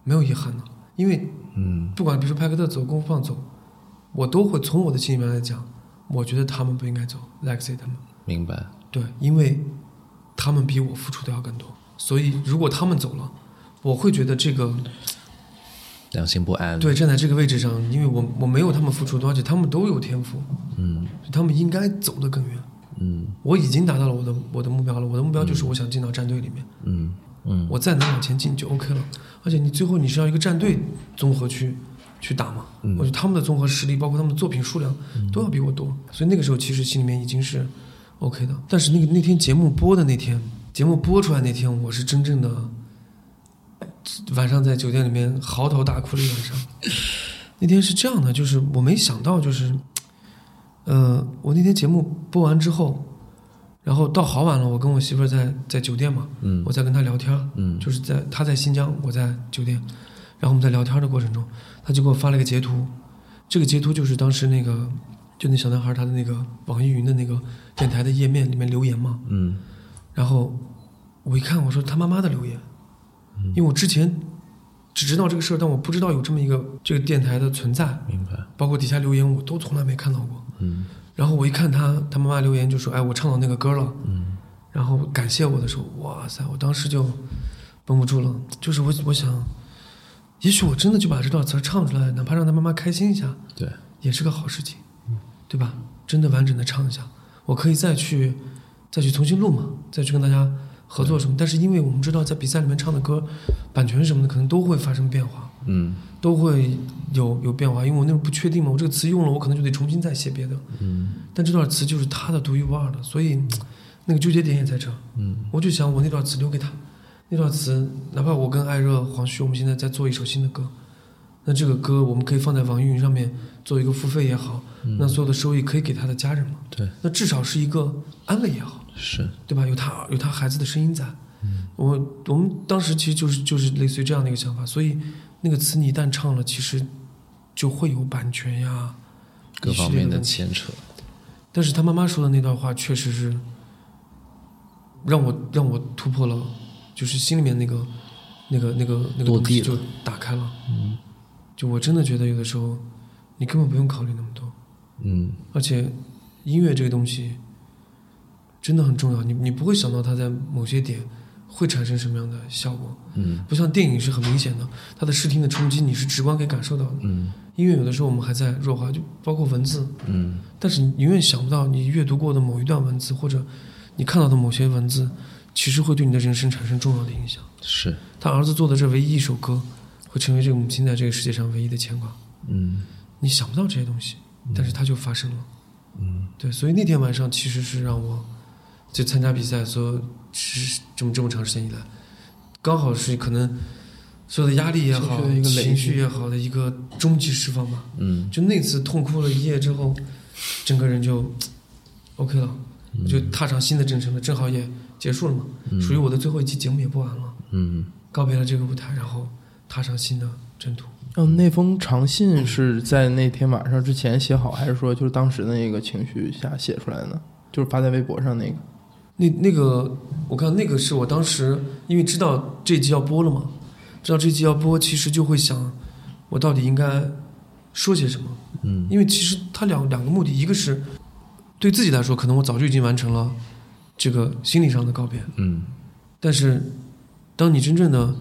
没有遗憾的，因为嗯不管比如说派克特走、功夫胖走，我都会从我的心里面来讲，我觉得他们不应该走，Lexi 他们。明白。对，因为他们比我付出的要更多，所以如果他们走了，我会觉得这个良心不安。对站在这个位置上，因为我我没有他们付出多，而且他们都有天赋，嗯他们应该走得更远。嗯。我已经达到了我的我的目标了，我的目标就是我想进到战队里面，嗯嗯。我再能往前进就 OK 了。而且你最后你是要一个战队综合去去打嘛，嗯。我觉得他们的综合实力，包括他们的作品数量都要比我多，所以那个时候其实心里面已经是 OK 的。但是那个那天节目播的那天，节目播出来那天，我是真正的晚上在酒店里面嚎啕大哭了一晚上。那天是这样的，就是我没想到，就是，呃，我那天节目播完之后，然后到好晚了，我跟我媳妇儿在在酒店嘛，嗯。我在跟她聊天，嗯。就是在她在新疆，我在酒店，然后我们在聊天的过程中，她就给我发了一个截图，这个截图就是当时那个就那小男孩他的那个网易云的那个电台的页面里面留言嘛，嗯。然后我一看，我说他妈妈的留言，因为我之前只知道这个事儿，但我不知道有这么一个这个电台的存在，明白。包括底下留言我都从来没看到过。嗯然后我一看他他妈妈留言就说：“哎，我唱到那个歌了。”嗯然后感谢我的时候，哇塞！我当时就绷不住了，就是我我想，也许我真的就把这段词唱出来，哪怕让他妈妈开心一下，对，也是个好事情，对吧？真的完整的唱一下，我可以再去再去重新录嘛，再去跟大家合作什么。但是因为我们知道，在比赛里面唱的歌，版权什么的可能都会发生变化，嗯。都会有有变化，因为我那种不确定嘛，我这个词用了，我可能就得重新再写别的。嗯。但这段词就是他的独一无二的，所以那个纠结点也在这。嗯。我就想我那段词留给他，那段词哪怕我跟艾热、黄旭，我们现在在做一首新的歌，那这个歌我们可以放在网易云上面做一个付费也好，那所有的收益可以给他的家人嘛，对，那至少是一个安慰也好，是。对吧？有他有他孩子的声音在，我我们当时其实就是就是类似于这样的一个想法，所以那个词你一旦唱了，其实就会有版权呀，各方面的牵扯。但是他妈妈说的那段话，确实是让我让我突破了，就是心里面那个那个那个那个东西就打开了。嗯，就我真的觉得有的时候，你根本不用考虑那么多，嗯而且音乐这个东西真的很重要，你你不会想到它在某些点会产生什么样的效果。嗯不像电影是很明显的，它的视听的冲击你是直观可以感受到的。嗯音乐有的时候我们还在弱化，就包括文字，嗯但是你永远想不到，你阅读过的某一段文字，或者你看到的某些文字，其实会对你的人生产生重要的影响。是。他儿子做的这唯一一首歌，会成为这个母亲在这个世界上唯一的牵挂。嗯你想不到这些东西，但是它就发生了。嗯对，所以那天晚上其实是让我就参加比赛，所有是这么这么长时间以来，刚好是可能所有的压力也好，情绪的一个情绪也好的一个终极释放吧。嗯就那次痛哭了一夜之后，整个人就 OK 了，我就踏上新的征程了。正好也结束了嘛，属于我的最后一期节目也播完了，嗯告别了这个舞台，然后踏上新的征途。嗯，那封长信是在那天晚上之前写好，还是说就是当时的那个情绪下写出来的呢？就是发在微博上那个。那那个，我看那个是我当时因为知道这集要播了嘛，知道这集要播，其实就会想，我到底应该说些什么？嗯因为其实它两两个目的，一个是对自己来说，可能我早就已经完成了这个心理上的告别，嗯但是，当你真正的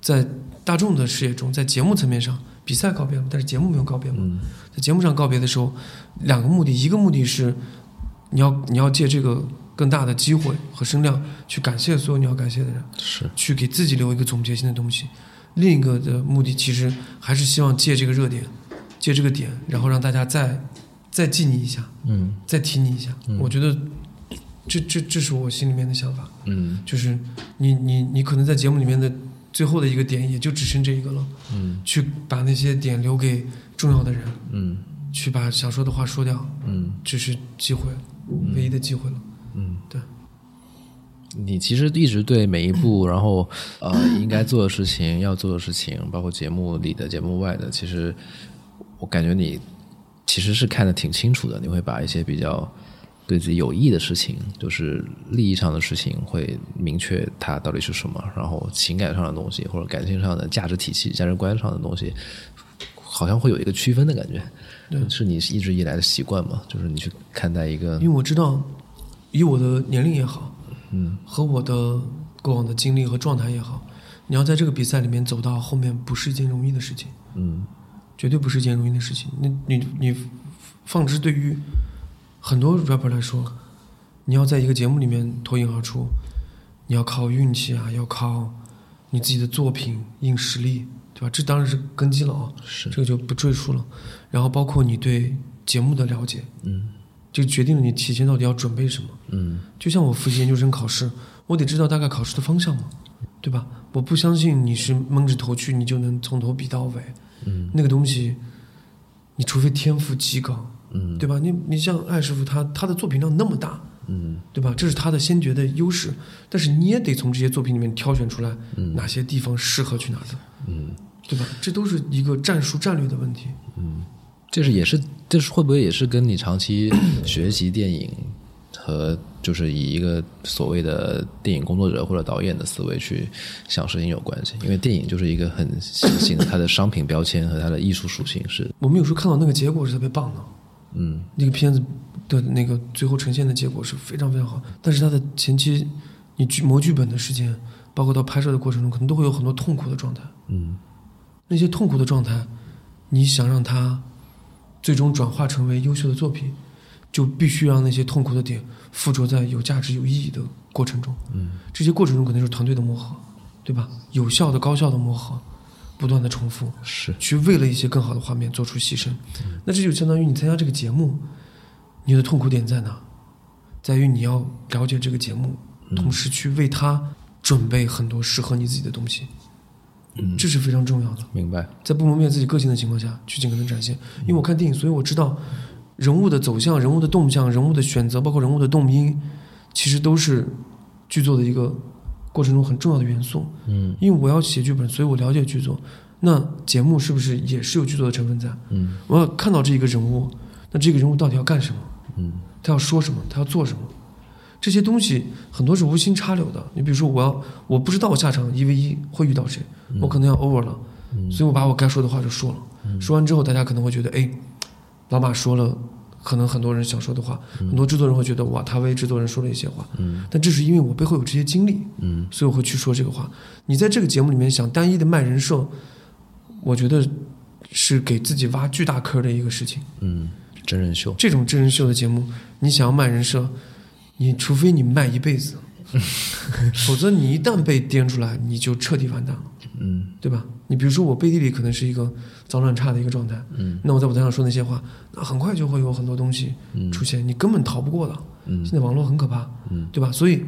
在大众的视野中，在节目层面上，比赛告别了，但是节目没有告别嘛，嗯在节目上告别的时候，两个目的，一个目的是你要你要借这个更大的机会和声量去感谢所有你要感谢的人，是。去给自己留一个总结性的东西。另一个的目的其实还是希望借这个热点，借这个点，然后让大家再再记你一下，嗯再提你一下。我觉得这这这是我心里面的想法。嗯就是你你你可能在节目里面的最后的一个点也就只剩这一个了，嗯去把那些点留给重要的人，嗯去把想说的话说掉，嗯这是机会，唯一的机会了。你其实一直对每一步，*clears throat* 然后呃应该做的事情、要做的事情，包括节目里的、节目外的，其实我感觉你其实是看得挺清楚的。你会把一些比较对自己有益的事情，就是利益上的事情，会明确它到底是什么，然后情感上的东西或者感情上的价值体系、价值观上的东西，好像会有一个区分的感觉。对是你一直以来的习惯嘛？就是你去看待一个因为我知道，以我的年龄也好，嗯和我的过往的经历和状态也好，你要在这个比赛里面走到后面，不是一件容易的事情，嗯绝对不是一件容易的事情。那你你放之对于很多 rapper 来说，你要在一个节目里面脱颖而出，你要靠运气啊，要靠你自己的作品硬实力，对吧？这当然是根基了啊，是这个就不赘述了。然后包括你对节目的了解，嗯就决定了你提前到底要准备什么。嗯就像我复习研究生考试，我得知道大概考试的方向嘛，对吧？我不相信你是蒙着头去，你就能从头比到尾。嗯那个东西，你除非天赋极高，嗯对吧？你你像艾师傅他他的作品量那么大，嗯对吧？这是他的先决的优势，但是你也得从这些作品里面挑选出来哪些地方适合去哪的，嗯，对吧？这都是一个战术战略的问题。这是也是，这是会不会也是跟你长期 *coughs* 学习电影和就是以一个所谓的电影工作者或者导演的思维去想事情有关系？因为电影就是一个很新兴的，它的商品标签和它的艺术属性是，我们有时候看到那个结果是特别棒的，嗯那个片子的那个最后呈现的结果是非常非常好，但是它的前期你剧磨剧本的时间，包括到拍摄的过程中，可能都会有很多痛苦的状态。嗯那些痛苦的状态，你想让它最终转化成为优秀的作品，就必须让那些痛苦的点附着在有价值、有意义的过程中。嗯这些过程中肯定是团队的磨合，对吧？有效的、高效的磨合，不断的重复，是去为了一些更好的画面做出牺牲。那这就相当于你参加这个节目，你的痛苦点在哪？在于你要了解这个节目，同时去为它准备很多适合你自己的东西。嗯这是非常重要的。明白，在不磨灭自己个性的情况下去尽可能展现。因为我看电影，所以我知道人物的走向、人物的动向、人物的选择，包括人物的动因，其实都是剧作的一个过程中很重要的元素。嗯因为我要写剧本，所以我了解剧作。那节目是不是也是有剧作的成分在？嗯我要看到这一个人物，那这个人物到底要干什么？嗯他要说什么？他要做什么？这些东西很多是无心插柳的。你比如说，我要我不知道我下场一 v 一会遇到谁，我可能要 over 了，所以我把我该说的话就说了。说完之后，大家可能会觉得，哎，老马说了，可能很多人想说的话，很多制作人会觉得，哇，他为制作人说了一些话。嗯但这是因为我背后有这些经历，嗯所以我会去说这个话。你在这个节目里面想单一的卖人设，我觉得是给自己挖巨大坑的一个事情。嗯，真人秀，这种真人秀的节目，你想要卖人设，你除非你卖一辈子，*laughs* 否则你一旦被颠出来，你就彻底完蛋了，嗯。对吧？你比如说我背地里可能是一个脏乱差的一个状态，嗯。那我在舞台上说那些话，那很快就会有很多东西出现，你根本逃不过的。嗯。现在网络很可怕，嗯。对吧？所以，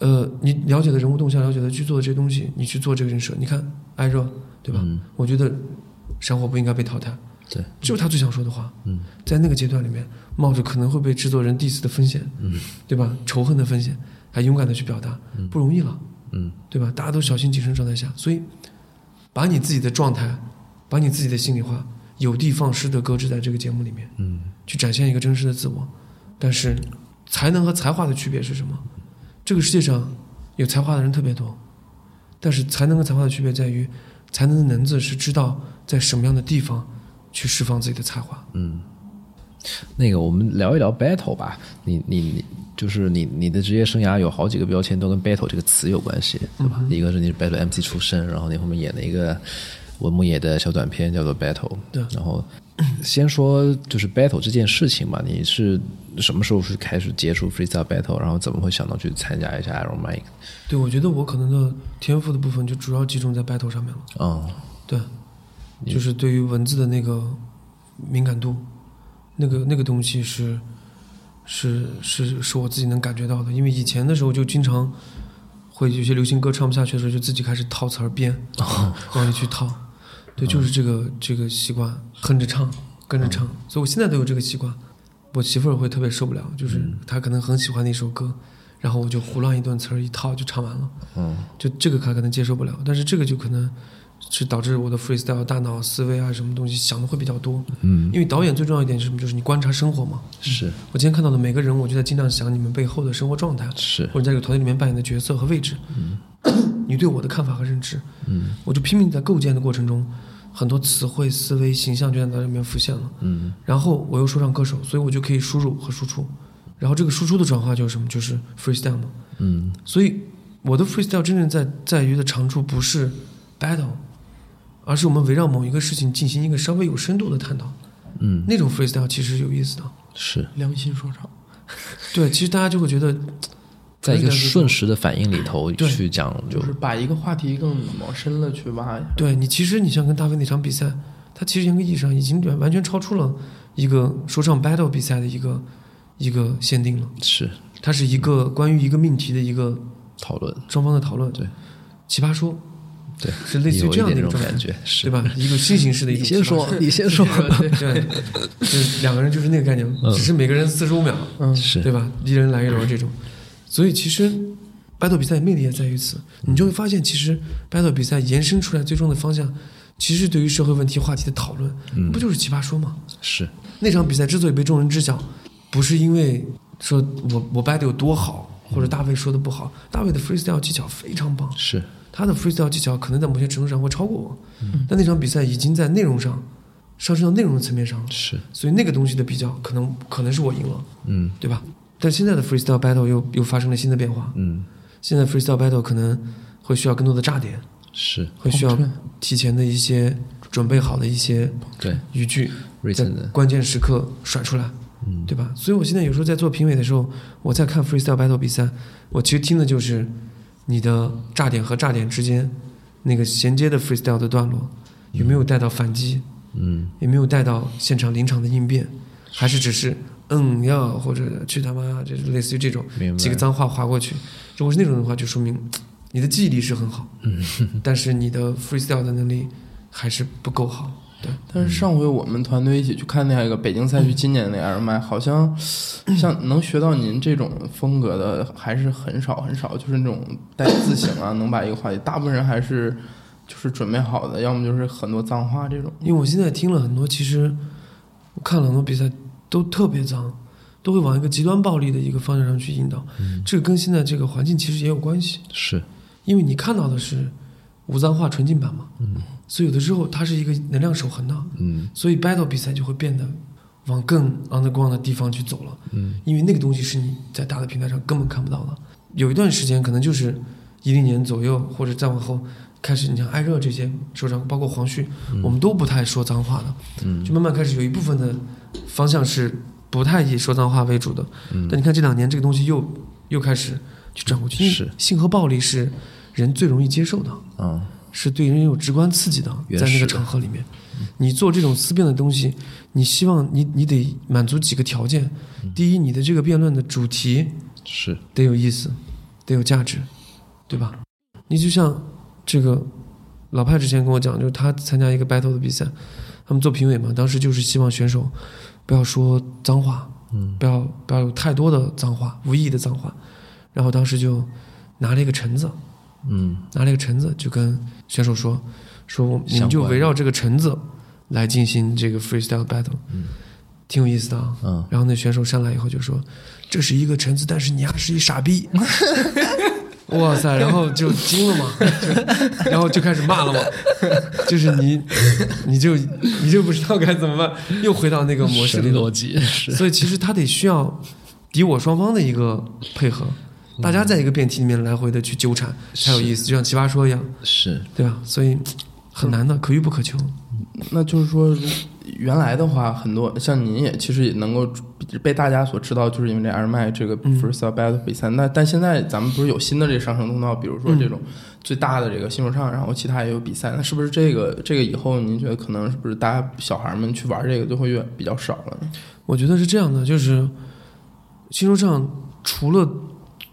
呃，你了解的人物动向，了解的去做的这些东西，你去做这个人设，你看艾热，对吧？嗯。我觉得生活不应该被淘汰，对，这就是他最想说的话。嗯在那个阶段里面，冒着可能会被制作人 diss 的风险，嗯对吧？仇恨的风险，还勇敢的去表达，不容易了，嗯对吧？大家都小心谨慎状态下，所以把你自己的状态，把你自己的心里话，有的放矢的搁置在这个节目里面，嗯去展现一个真实的自我。但是，才能和才华的区别是什么？这个世界上有才华的人特别多，但是才能和才华的区别在于，才能的能字是知道在什么样的地方去释放自己的才华。嗯，那个我们聊一聊 battle 吧。你你你，就是你你的职业生涯有好几个标签都跟 battle 这个词有关系，对吧？一个是你是 battle MC 出身，然后你后面演了一个文牧野的小短片叫做 battle，对然后先说就是 battle 这件事情吧，你是什么时候是开始接触 freestyle battle，然后怎么会想到去参加一下 Iron Mike？对，我觉得我可能的天赋的部分就主要集中在 battle 上面了。嗯对，就是对于文字的那个敏感度，那个那个东西是是是是我自己能感觉到的。因为以前的时候就经常会有些流行歌唱不下去的时候，就自己开始套词儿编，往里去套。对，就是这个这个习惯，哼着唱，跟着唱。所以我现在都有这个习惯。我媳妇儿会特别受不了，就是她可能很喜欢的一首歌，然后我就胡乱一段词儿一套就唱完了。嗯就这个她可能接受不了，但是这个就可能是导致我的 freestyle 大脑思维啊什么东西想的会比较多。嗯，因为导演最重要一点是什么？就是你观察生活嘛。是我今天看到的每个人，我就在尽量想你们背后的生活状态，是或者在这个团队里面扮演的角色和位置。嗯 *clears throat* 你对我的看法和认知，嗯我就拼命在构建的过程中，很多词汇、思维、形象就在那里面浮现了。嗯然后我又说唱歌手，所以我就可以输入和输出。然后这个输出的转化就是什么？就是 freestyle 嘛。嗯所以我的 freestyle 真正在在于的长处不是 battle，而是我们围绕某一个事情进行一个稍微有深度的探讨。嗯。那种 freestyle 其实是有意思的。是。良心说唱，*laughs* 对，其实大家就会觉得在一个瞬时的反应里头去讲，就就是把一个话题更往深了去挖。对你，其实你像跟大卫那场比赛，他其实严格意义上已经完完全超出了一个说唱 battle 比赛的一个一个限定了，是。它是一个关于一个命题的一个讨论，双方的讨论。对，奇葩说对，是类似于这样的一种感，觉，是。对吧？一个新形式的一种奇葩先说，你先说，对，就是两个人就是那个概念，只是每个人四十五秒，嗯，是。对吧？一人来一轮这种，所以其实 battle 比赛的魅力也在于此，你就会发现，其实 battle 比赛延伸出来最终的方向，其实对于社会问题话题的讨论，嗯。不就是奇葩说吗？是。那场比赛之所以被众人知晓，不是因为说我我 battle 有多好，或者大卫说的不好，大卫的 freestyle 技巧非常棒，是他的 freestyle 技巧可能在某些程度上会超过我，嗯。但那场比赛已经在内容上上升到内容的层面上了，是，所以那个东西的比较可能可能是我赢了，嗯。对吧？但现在的 freestyle battle 又又发生了新的变化，嗯。现在 freestyle battle 可能会需要更多的炸点，是，会需要提前的一些准备好的一些对语句，在关键时刻甩出来，嗯。对吧？所以我现在有时候在做评委的时候，我在看 freestyle battle 比赛，我其实听的就是你的炸点和炸点之间那个衔接的 freestyle 的段落有没有带到反击，嗯。有没有带到现场临场的应变，还是只是嗯要或者去他妈，就是类似于这种几个脏话划过去。如果是那种的话，就说明 *tsk* 你的记忆力是很好，嗯。但是你的 freestyle 的能力还是不够好。对，但是上回我们团队一起去看那个北京赛区今年的那 L 麦，好像 *clears throat* 像能学到您这种风格的还是很少很少，就是那种带字形啊，*clears throat* 能把一个话题，大部分人还是就是准备好的，要么就是很多脏话这种。因为我现在听了很多，其实我看了很多比赛都特别脏，都会往一个极端暴力的一个方向上去引导。这个跟现在这个环境其实也有关系，是，因为你看到的是无脏话纯净版嘛，所以有的时候它是一个能量守恒的，嗯。所以 battle 比赛就会变得往更 underground 的地方去走了，嗯。因为那个东西是你在大的平台上根本看不到的。有一段时间可能就是一零年左右，或者再往后开始，你像艾热这些首长，包括黄旭，我们都不太说脏话的，嗯。就慢慢开始有一部分的方向是不太以说脏话为主的。嗯但你看这两年这个东西又又开始去转过去，是性和暴力是人最容易接受的。啊是对人有直观刺激的，在那个场合里面，你做这种思辨的东西，你希望你你得满足几个条件。第一，你的这个辩论的主题是，得有意思，得有价值，对吧？你就像这个老派之前跟我讲，就是他参加一个 battle 的比赛，他们做评委嘛，当时就是希望选手不要说脏话，嗯不要不要有太多的脏话，无意义的脏话。然后当时就拿了一个橙子，嗯拿了一个橙子，就跟选手说：“说我你们就围绕这个橙子来进行这个 freestyle battle，嗯、挺有意思的啊。嗯。然后那选手上来以后就说：“这是一个橙子，但是你还是一傻逼。*laughs* ”哇塞！然后就惊了嘛，然后就开始骂了嘛，就是你，你就你就不知道该怎么办，又回到那个模式里逻辑，所以其实他得需要敌我双方的一个配合，大家在一个辩题里面来回的去纠缠才有意思，就像奇葩说一样，是对吧？所以很难的，可遇不可求。那就是说，原来的话，很多像您也其实也能够被大家所知道，就是因为这 Air 麦这个嗯 freestyle battle 比赛。那但现在咱们不是有新的这个上升通道，比如说这种最大的这个新说唱，然后其他也有比赛。那是不是这个这个以后您觉得可能是不是大家小孩们去玩这个就会越比较少了呢？我觉得是这样的，就是新说唱除了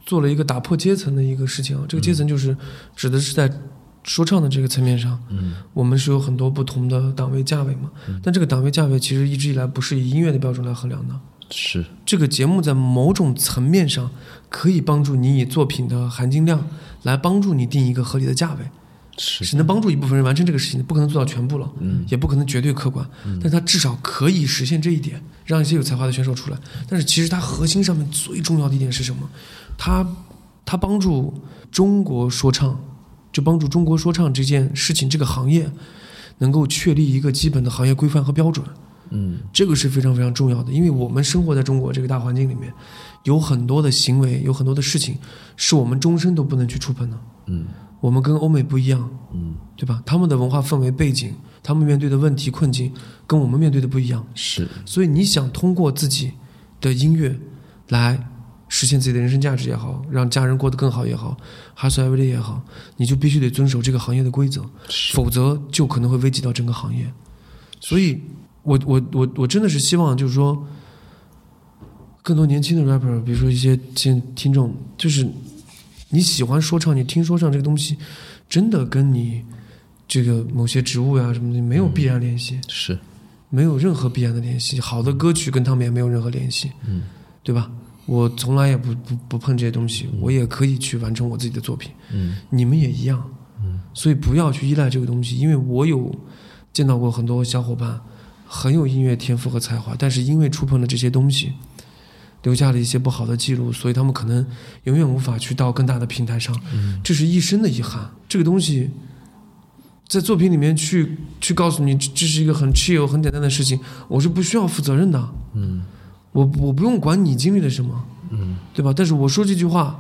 做了一个打破阶层的一个事情啊，这个阶层就是指的是在说唱的这个层面上，嗯。我们是有很多不同的档位价位嘛，但这个档位价位其实一直以来不是以音乐的标准来衡量的。是。这个节目在某种层面上可以帮助你以作品的含金量来帮助你定一个合理的价位，是是能帮助一部分人完成这个事情，不可能做到全部了，嗯也不可能绝对客观，嗯但他至少可以实现这一点，让一些有才华的选手出来。但是其实它核心上面最重要的一点是什么？它它帮助中国说唱，就帮助中国说唱这件事情这个行业能够确立一个基本的行业规范和标准。嗯这个是非常非常重要的，因为我们生活在中国这个大环境里面，有很多的行为，有很多的事情，是我们终身都不能去触碰的。嗯我们跟欧美不一样，嗯对吧？他们的文化氛围背景，他们面对的问题困境，跟我们面对的不一样。是所以你想通过自己的音乐来实现自己的人生价值也好，让家人过得更好也好，hustle every day 也好，你就必须得遵守这个行业的规则，否则就可能会危及到整个行业。所以我我我我真的是希望，就是说，更多年轻的 rapper，比如说一些听听众，就是你喜欢说唱，你听说唱这个东西，真的跟你这个某些植物呀、什么的没有必然联系。是，没有任何必然的联系。好的歌曲跟他们也没有任何联系，嗯，对吧？我从来也不不不碰这些东西，我也可以去完成我自己的作品。嗯你们也一样，嗯，所以不要去依赖这个东西，因为我有见到过很多小伙伴很有音乐天赋和才华，但是因为触碰了这些东西，留下了一些不好的记录，所以他们可能永远无法去到更大的平台上，嗯这是一生的遗憾。这个东西在作品里面去去告诉你，这这是一个很 chill 很简单的事情，我是不需要负责任的，嗯我我不用管你经历了什么，嗯对吧？但是我说这句话，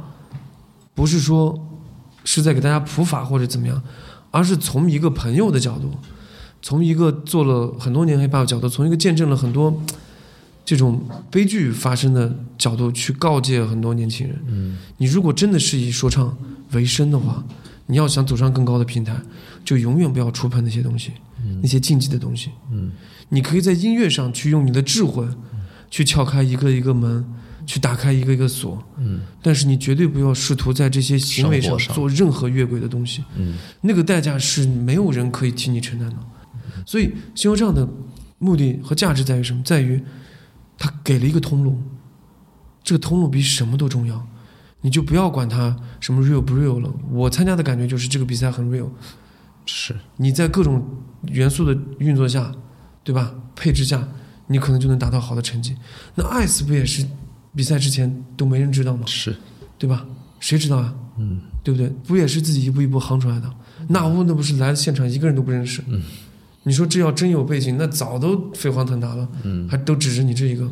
不是说是在给大家普法或者怎么样，而是从一个朋友的角度，从一个做了很多年 hiphop 的角度，从一个见证了很多这种悲剧发生的角度去告诫很多年轻人。嗯你如果真的是以说唱为生的话，你要想走上更高的平台，就永远不要触碰那些东西，那些禁忌的东西。嗯你可以在音乐上去用你的智慧，去撬开一个一个门，去打开一个一个锁。嗯但是你绝对不要试图在这些行为上做任何越轨的东西，嗯那个代价是没有人可以替你承担的。所以，新说唱的目的和价值在于什么？在于它给了一个通路，这个通路比什么都重要。你就不要管他什么 real 不 real 了。我参加的感觉就是这个比赛很 real，是，你在各种元素的运作下，对吧？配置下，你可能就能达到好的成绩。那 ice 不也是比赛之前都没人知道吗？是，对吧？谁知道啊？嗯对不对？不也是自己一步一步夯出来的？那屋那不是来了现场一个人都不认识？嗯，你说这要真有背景，那早都飞黄腾达了，嗯。还都指着你这一个。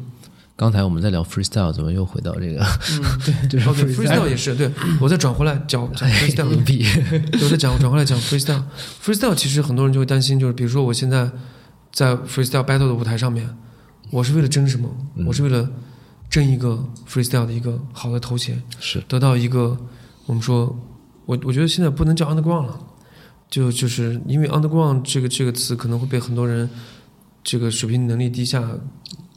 刚才我们在聊 freestyle，怎么又回到这个？嗯，*laughs* 对，，freestyle 也是，对 *laughs* 我再转回来讲讲 freestyle，硬币，对我再讲转回来讲 freestyle。freestyle 其实很多人就会担心，就是比如说我现在在 freestyle battle 的舞台上面，我是为了争什么？嗯我是为了争一个 freestyle 的一个好的头衔，是，得到一个我们说，我我觉得现在不能叫 underground 了，就就是因为 underground 这个这个词可能会被很多人这个水平能力低下、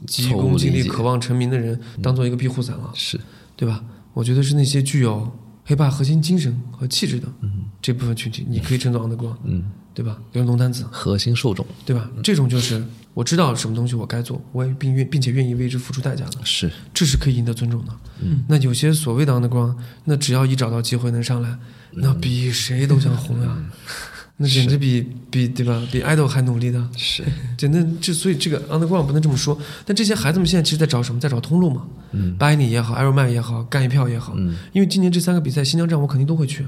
急功近利、渴望成名的人当做一个庇护伞了，是，对吧？我觉得是那些具有 hiphop 核心精神和气质的嗯这部分群体，你可以称作 underground，嗯，对吧？比如龙丹子，核心受众对吧？这种就是我知道什么东西我该做，我也并愿并且愿意为之付出代价的。是，这是可以赢得尊重的。嗯，那有些所谓的 underground，那只要一找到机会能上来，那比谁都想红呀，*laughs* 那简直比比对吧？比 idol 还努力的。是，*laughs* 真的，这所以这个 underground 不能这么说。但这些孩子们现在其实在找什么？在找通路嘛。嗯，Bunny 也好 a r o m a 也好，干一票也好。嗯，因为今年这三个比赛新疆站我肯定都会去，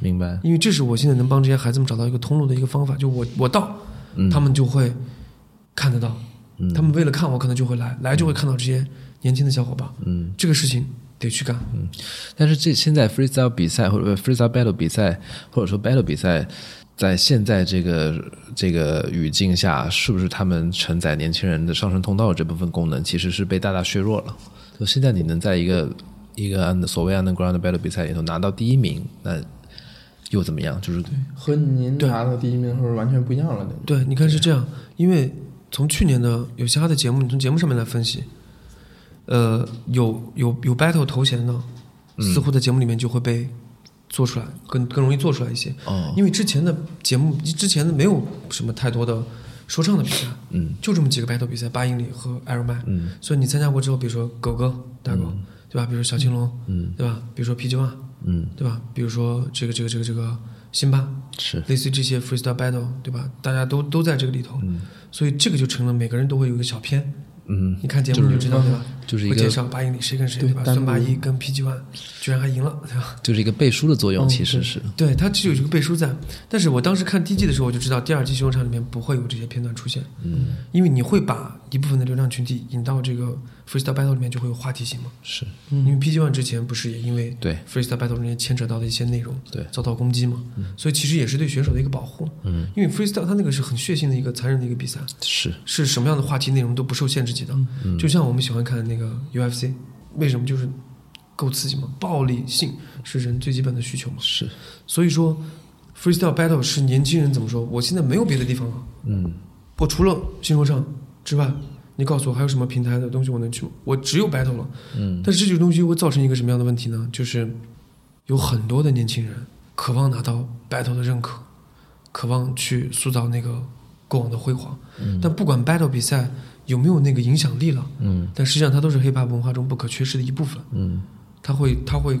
明白，因为这是我现在能帮这些孩子们找到一个通路的一个方法。就我我到，嗯，他们就会看得到。嗯他们为了看我，可能就会来，来就会看到这些年轻的小伙伴。嗯。这个事情得去干。嗯但是这现在 freestyle 比赛或者 freestyle battle 比赛，或者说 battle 比赛，在现在这个这个语境下，是不是他们承载年轻人的上升通道这部分功能，其实是被大大削弱了？就现在你能在一个一个所谓 underground 的 battle 比赛里头拿到第一名，那又怎么样？就是和您对拿到第一名的时候完全不一样了。对，你看是这样，因为从去年的有嘻哈的节目，你从节目上面来分析，呃，有有有 battle 头衔的，嗯似乎在节目里面就会被做出来，更更容易做出来一些。哦，因为之前的节目，之前的没有什么太多的说唱的比赛，嗯就这么几个 battle 比赛，八英里和 Air Man。嗯所以你参加过之后，比如说狗哥、大狗，对吧？比如说小青龙，嗯对吧？比如说 PG One，嗯，对吧？比如说这个这个这个这个辛巴，是类似于这些 freestyle battle，对吧？大家都都在这个里头，所以这个就成了每个人都会有一个小片。嗯，你看节目你就知道，对吧？就是一个介绍八英里谁跟谁，对吧？孙八一跟 PG One 居然还赢了，对吧？就是一个背书的作用，嗯其实是对，它只有一个背书在。但是我当时看第一季的时候，我就知道第二季修场里面不会有这些片段出现，嗯因为你会把一部分的流量群体引到这个 freestyle battle 里面，就会有话题性嘛。是，因为 PG One 之前不是也因为对 freestyle battle 里面牵扯到的一些内容，对遭到攻击嘛，所以其实也是对选手的一个保护。嗯，因为 freestyle 它那个是很血腥的一个残忍的一个比赛，是是什么样的话题内容都不受限制级的。嗯就像我们喜欢看那个 UFC，为什么就是够刺激吗？暴力性是人最基本的需求嘛。是，所以说，freestyle battle 是年轻人怎么说？我现在没有别的地方了，嗯我除了新说唱之外，你告诉我还有什么平台的东西我能去吗？我只有 battle 了。嗯但是这个东西会造成一个什么样的问题呢？就是有很多的年轻人渴望拿到 battle 的认可，渴望去塑造那个过往的辉煌。但不管 battle 比赛有没有那个影响力了，嗯但实际上它都是 hiphop 文化中不可缺失的一部分。嗯它会它会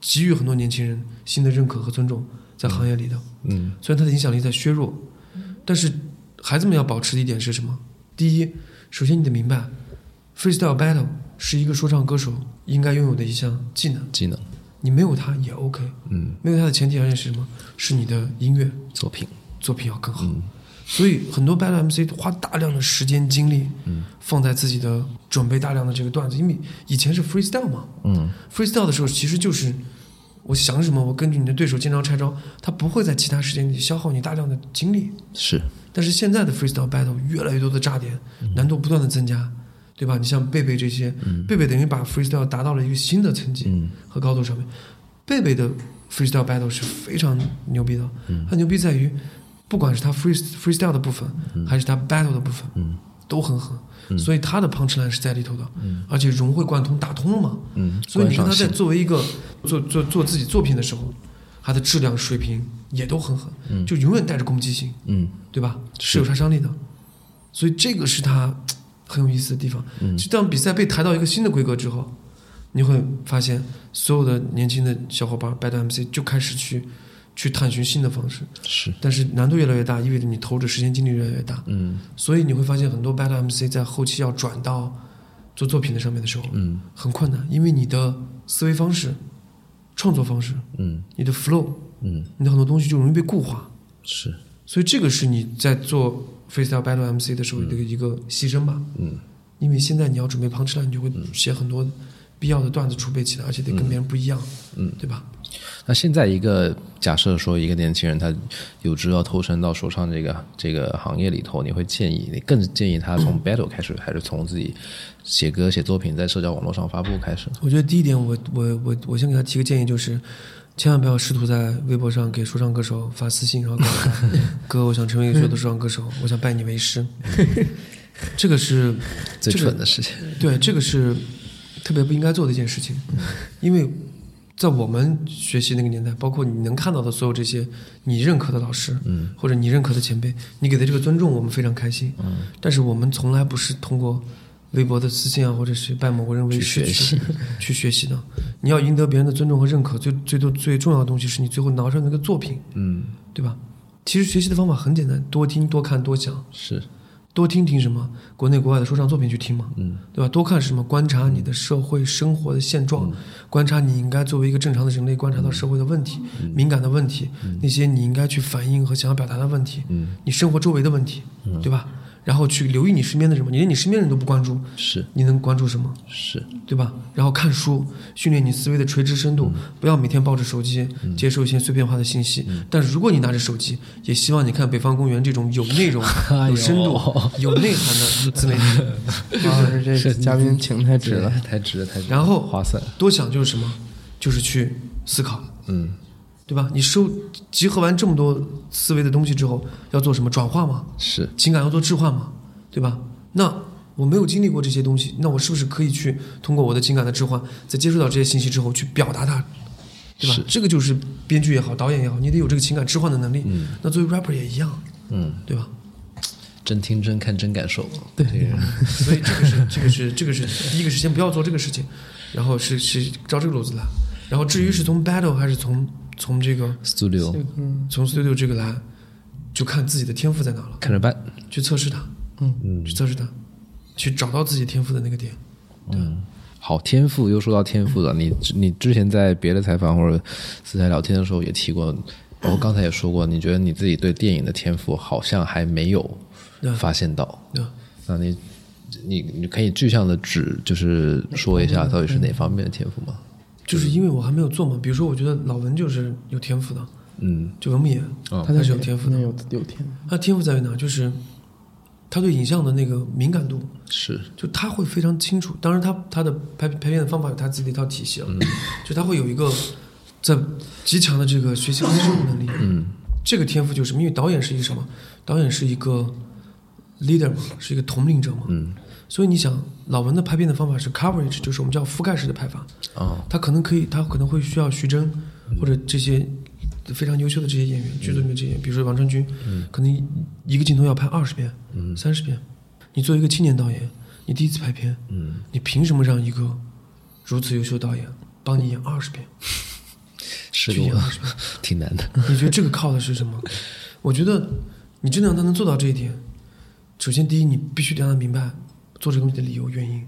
给予很多年轻人新的认可和尊重在行业里的。嗯虽然它的影响力在削弱，但是孩子们要保持的一点是什么？第一，首先你得明白，freestyle battle 是一个说唱歌手应该拥有的一项技能，技能，你没有它也 OK。嗯没有它的前提条件是什么？是你的音乐作品，作品要更好。所以很多 battle MC 花大量的时间精力，放在自己的准备大量的这个段子，因为以前是 freestyle 嘛嗯，freestyle 的时候其实就是我想什么，我根据你的对手见招拆招，他不会在其他时间里消耗你大量的精力。是，但是现在的 freestyle battle 越来越多的炸点，难度不断的增加，对吧？你像贝贝这些，贝贝等于把 freestyle 达到了一个新的层级嗯和高度上面。贝贝的 freestyle battle 是非常牛逼的，它牛逼在于，不管是他 free freestyle 的部分，还是他 battle 的部分，都很狠。所以他的 punch line 是在里头的，而且融会贯通，打通了嘛。嗯，所以你看他在作为一个做做做自己作品的时候，他的质量水平也都很狠，就永远带着攻击性。嗯。对吧？是。是有杀伤力的，所以这个是他很有意思的地方。嗯。就当比赛被抬到一个新的规格之后，你会发现所有的年轻的小伙伴 battle MC 就开始去去探寻新的方式，是，但是难度越来越大，意味着你投的时间精力越来越大。嗯。所以你会发现很多 battle MC 在后期要转到做作品的上面的时候，嗯。很困难，因为你的思维方式、创作方式、嗯。你的 flow、嗯。你的很多东西就容易被固化。是，所以这个是你在做 freestyle battle MC 的时候的一个牺牲吧。嗯。因为现在你要准备 punch line，你就会写很多必要的段子储备起来，而且得跟别人不一样，嗯，对吧？那现在一个假设说，一个年轻人他有志要投身到说唱这个这个行业里头，你会建议你更建议他从 *clears throat* battle 开始，还是从自己写歌写作品在社交网络上发布开始？我觉得第一点我，我我我先给他提个建议，就是千万不要试图在微博上给说唱歌手发私信，然后告诉他 *laughs* 哥，我想成为一个优秀的说唱歌手，我想拜你为师。*laughs* 这个是最蠢的事情。对，这个是特别不应该做的一件事情，*laughs* 因为在我们学习那个年代，包括你能看到的所有这些你认可的老师，嗯，或者你认可的前辈，你给的这个尊重，我们非常开心，嗯，但是我们从来不是通过微博的私信啊，或者是拜某个人为师去学习去学习的。你要赢得别人的尊重和认可，最最多最重要的东西是你最后拿出来那个作品，嗯，对吧？其实学习的方法很简单，多听、多看、多想。是，多听听什么国内国外的说唱作品去听嘛，嗯，对吧？多看什么，观察你的社会生活的现状，观察你应该作为一个正常的人类观察到社会的问题、敏感的问题，那些你应该去反映和想要表达的问题，嗯，你生活周围的问题，对吧？然后去留意你身边的人嘛，你连你身边人都不关注，是，你能关注什么？是，对吧？然后看书，训练你思维的垂直深度，不要每天抱着手机接受一些碎片化的信息。但是如果你拿着手机，也希望你看《北方公园》这种有内容、*laughs* 哎有深度、*laughs* 有内涵的自媒体。啊，这嘉宾请太值了。太值了，太值了。然后划算，多想就是什么？就是去思考，嗯，对吧？你收集合完这么多思维的东西之后，要做什么转化吗？是，情感要做置换吗，对吧？那我没有经历过这些东西，那我是不是可以去通过我的情感的置换，在接触到这些信息之后去表达它，对吧？这个就是编剧也好，导演也好，你得有这个情感置换的能力。那作为 rapper 也一样，嗯，对吧？真听真看真感受。对，这个 *laughs* 所以这个是这个是这个是第一个是先不要做这个事情，然后是是照这个路子来，然后至于是从 battle 还是从从这个 studio 从 studio 这个来，就看自己的天赋在哪了，看着办。去测试它，嗯去测试它，去找到自己天赋的那个点。嗯好，天赋又说到天赋了。你你之前在别的采访或者私下聊天的时候也提过，包括刚才也说过，你觉得你自己对电影的天赋好像还没有发现到。对？那你你你可以具象的指，就是说一下到底是哪方面的天赋吗？就是因为我还没有做嘛。比如说，我觉得老文就是有天赋的，嗯就文牧野，哦他是有天赋的。有有天，他天赋在于哪？就是他对影像的那个敏感度，是就他会非常清楚。当然他，他的拍拍片的方法有他自己的一套体系了，就他会有一个在极强的这个学习和吸收能力。嗯这个天赋就是什么？因为导演是一个什么？导演是一个 leader 嘛，是一个统领者嘛。嗯所以你想，老文的拍片的方法是 coverage，就是我们叫覆盖式的拍法。啊他可能可以，他可能会需要徐峥或者这些非常优秀的这些演员，剧组里面这些，比如说王传君，可能一个镜头要拍二十遍、三十遍。你作为一个青年导演，你第一次拍片，嗯你凭什么让一个如此优秀的导演帮你演二十遍？*laughs* 是？挺难的。*laughs* 你觉得这个靠的是什么？我觉得你真的让他能做到这一点，首先第一，你必须得让他明白做这个东西的理由原因，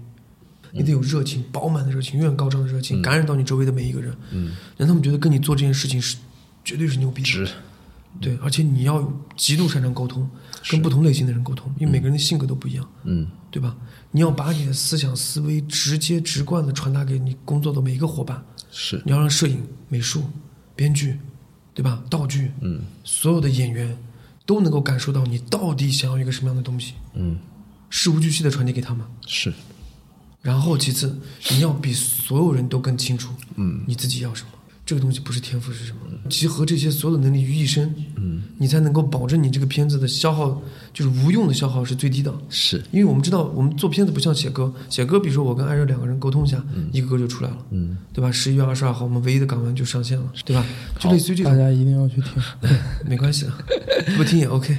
你得有热情，饱满的热情，永远高涨的热情，感染到你周围的每一个人，嗯，让他们觉得跟你做这件事情是绝对是牛逼的，值对，而且你要极度擅长沟通，跟不同类型的人沟通，因为每个人的性格都不一样，嗯。对吧？你要把你的思想思维直接直观的传达给你工作的每一个伙伴，是。你要让摄影、美术、编剧，对吧？道具，嗯。所有的演员都能够感受到你到底想要一个什么样的东西，嗯事无巨细的传递给他们。是然后其次，你要比所有人都更清楚，嗯你自己要什么。这个东西不是天赋是什么？集合这些所有的能力于一身，嗯，你才能够保证你这个片子的消耗，就是无用的消耗是最低的。是因为我们知道，我们做片子不像写歌，写歌，比如说我跟艾热两个人沟通一下，一个歌就出来了，嗯对吧？十一月二十二号，我们唯一的港湾就上线了，对吧？就类似于这种，大家一定要去听。*laughs* 没关系的，不听也 OK。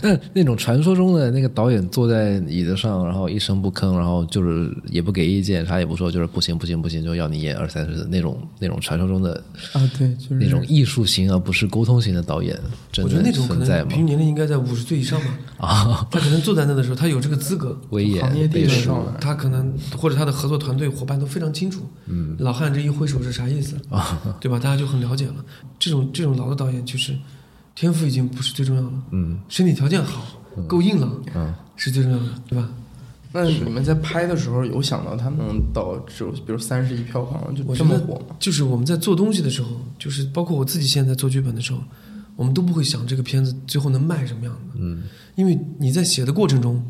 那 *laughs* 那种传说中的那个导演坐在椅子上，然后一声不吭，然后就是也不给意见，啥也不说，就是不行不行不行，就要你演二三十的那种那种传说中的啊，对，就是那种艺术型而不是沟通型的导演，真我觉得的那种可存在吗能平均？年龄应该在五十岁以上吧。*laughs* 啊，他可能坐在那的时候，他有这个资格，威严行业地位他可能或者他的合作团队伙伴都非常清楚，嗯，老汉这一挥手是啥意思，*laughs* 啊，对吧？大家就很了解了。这种这种老的导演，就是天赋已经不是最重要了，嗯身体条件好，够硬朗嗯是最重要的，对吧？那你们在拍的时候有想到他能到只有比如三十亿票房就这么火吗？就是我们在做东西的时候，就是包括我自己现在在做剧本的时候，我们都不会想这个片子最后能卖什么样的，嗯。因为你在写的过程中，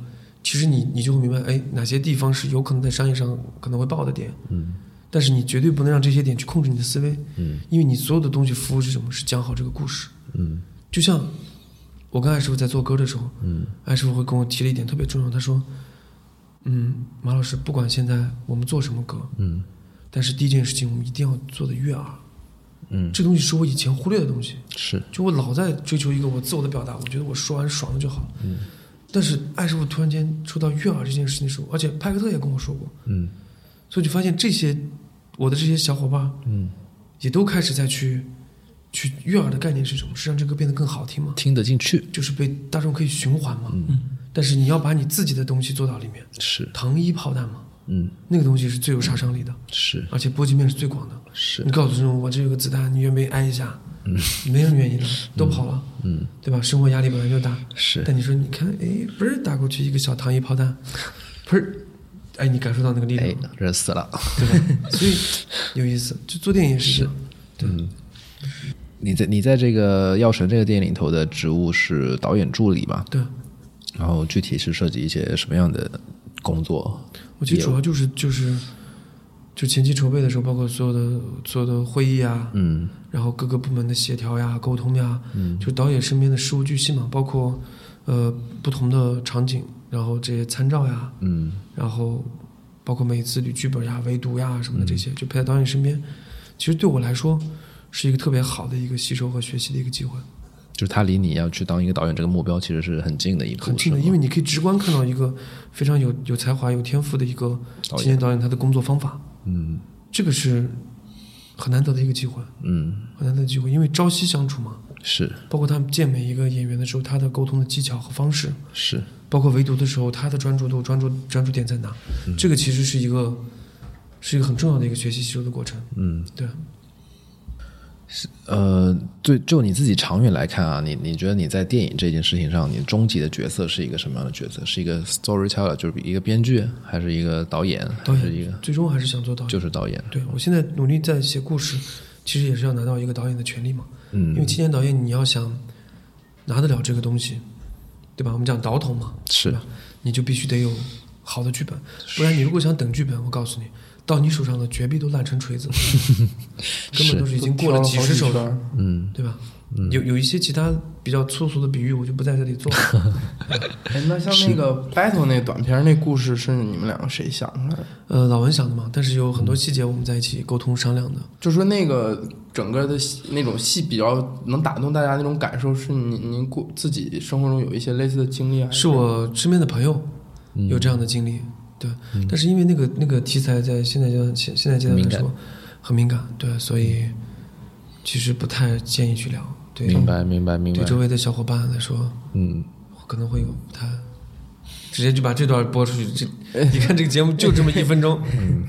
其实你你就会明白，哎，哪些地方是有可能在商业上可能会爆的点，嗯。但是你绝对不能让这些点去控制你的思维，嗯。因为你所有的东西服务是什么？是讲好这个故事。嗯。就像我跟艾师傅在做歌的时候，嗯。艾师傅会跟我提了一点特别重要，他说：“嗯，马老师，不管现在我们做什么歌，嗯。但是第一件事情我们一定要做的悦耳。嗯，这东西是我以前忽略的东西，是就我老在追求一个我自我的表达，我觉得我说完爽了就好。嗯，但是艾师傅突然间说到悦耳这件事情的时候，而且派克特也跟我说过，嗯所以就发现这些我的这些小伙伴嗯，也都开始在去去悦耳的概念是什么？是让这歌变得更好听吗？听得进去，就是被大众可以循环吗。嗯。但是你要把你自己的东西做到里面，是糖衣炮弹嘛，嗯那个东西是最有杀伤力的，是而且波及面是最广的。是你告诉这种我这有个子弹，你愿不愿意挨一下？嗯，没人愿意的，都跑了，嗯对吧？生活压力本来就大。是但你说，你看，哎，不是打过去一个小糖衣炮弹，不是，哎，你感受到那个力量哎，人死了。对吧？所以有意思，就做电影也是这样。对，你在你在这个《药神》这个电影里头的职务是导演助理吧？对，然后具体是涉及一些什么样的工作？我觉得主要就是就是就前期筹备的时候，包括所有的所有的会议啊，嗯然后各个部门的协调呀、沟通呀，嗯，就导演身边的事无巨细嘛，包括呃不同的场景，然后这些参照呀，嗯然后包括每次捋剧本呀、围读呀什么的这些，就陪在导演身边，其实对我来说是一个特别好的一个吸收和学习的一个机会，就是他离你要去当一个导演这个目标其实是很近的一步，很近的，因为你可以直观看到一个非常有有才华、有天赋的一个青年导演他的工作方法，嗯。这个是很难得的一个机会，嗯。很难得的机会，因为朝夕相处嘛，是。包括他见每一个演员的时候，他的沟通的技巧和方式，是。包括围读的时候，他的专注度、专注专注点在哪，这个其实是一个是一个很重要的一个学习吸收的过程。嗯。对，呃，对，就你自己长远来看啊，你你觉得你在电影这件事情上，你终极的角色是一个什么样的角色？是一个 storyteller，就是一个编剧，还是一个导演，导还是一个最终还是想做导演。就是导演？对我现在努力在写故事，其实也是要拿到一个导演的权利嘛。嗯因为青年导演你要想拿得了这个东西，对吧？我们讲导筒嘛，是吧？你就必须得有好的剧本，不然你如果想等剧本，我告诉你，到你手上的绝壁都烂成锤子，*laughs* 根本都是已经过了几十手了，嗯，对吧？有有一些其他比较粗俗的比喻，我就不在这里做了。*laughs* 哎，那像那个 battle 那短片那故事是你们两个谁想出来的？呃，老文想的嘛，但是有很多细节我们在一起沟通商量的。就说那个整个的戏那种戏比较能打动大家那种感受，是您您过自己生活中有一些类似的经历啊？是我身边的朋友嗯有这样的经历，对。但是因为那个那个题材在现在阶段现现在阶段来说很敏感，对，所以其实不太建议去聊。对，明白明白明白对，周围的小伙伴来说，嗯，可能会有不太。直接就把这段播出去，这你看这个节目就这么一分钟，嗯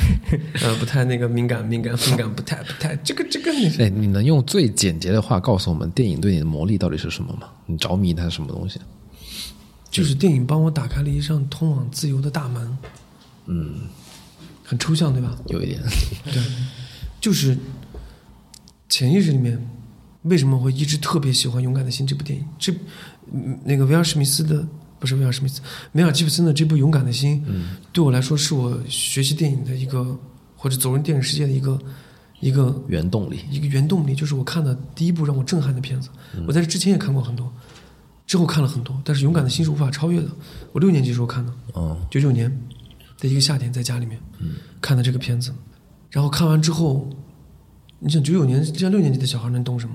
*laughs* 呃，不太那个敏感，敏感，敏感，不太不太，这个这个你哎，你能用最简洁的话告诉我们电影对你的魔力到底是什么吗？你着迷它是什么东西？就是电影帮我打开了一扇通往自由的大门，嗯，很抽象，对吧？有一点，*laughs* 对，就是潜意识里面为什么会一直特别喜欢《勇敢的心》这部电影？这嗯那个威尔史密斯的不是威尔史密斯，梅尔吉普森的这部《勇敢的心》，对我来说是我学习电影的一个或者走入电影世界的一个一个原动力。一个原动力，就是我看的第一部让我震撼的片子。我在这之前也看过很多，之后看了很多，但是《勇敢的心》是无法超越的。我六年级时候看的，嗯九九年的一个夏天，在家里面看的这个片子，然后看完之后，你想九九年像六年级的小孩能懂什么？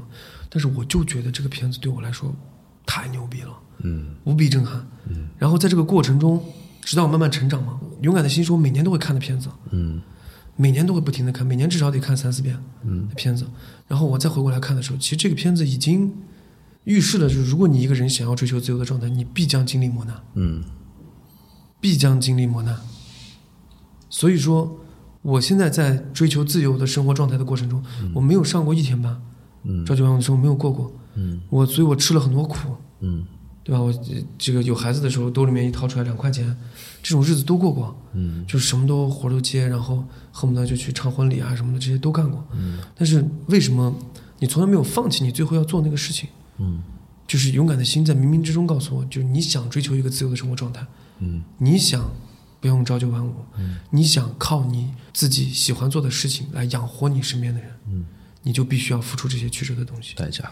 但是我就觉得这个片子对我来说太牛逼了，嗯无比震撼。然后在这个过程中，直到我慢慢成长嘛，《勇敢的心》是我每年都会看的片子，嗯每年都会不停的看，每年至少得看三四遍嗯的片子。然后我再回过来看的时候，其实这个片子已经预示了，就是如果你一个人想要追求自由的状态，你必将经历磨难。嗯必将经历磨难。所以说，我现在在追求自由的生活状态的过程中，我没有上过一天班，嗯朝九晚五的生活没有过过，嗯我所以我吃了很多苦，嗯对吧？我呃这个有孩子的时候，兜里面一掏出来两块钱，这种日子都过过，嗯就是什么都活都接，然后恨不得就去唱婚礼啊什么的，这些都干过。嗯但是为什么你从来没有放弃你最后要做那个事情？嗯就是勇敢的心在冥冥之中告诉我，就是你想追求一个自由的生活状态，嗯你想不用朝九晚五，嗯你想靠你自己喜欢做的事情来养活你身边的人，嗯你就必须要付出这些曲折的东西。代价。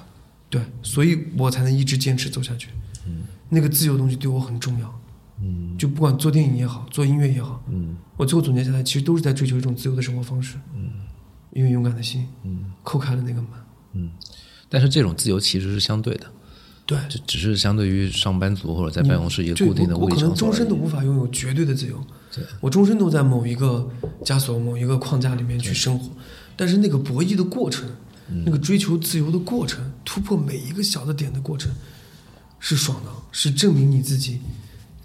对，所以我才能一直坚持走下去。嗯那个自由的东西对我很重要。嗯就不管做电影也好，做音乐也好，嗯我最后总结下来，其实都是在追求一种自由的生活方式。嗯，因为勇敢的心，嗯叩开了那个门。嗯，但是这种自由其实是相对的，对，这只是相对于上班族或者在办公室一个固定的物理我我可能终身都无法拥有绝对的自由。对，我终身都在某一个枷锁、某一个框架里面去生活，但是那个博弈的过程，嗯那个追求自由的过程，突破每一个小的点的过程，是爽的，是证明你自己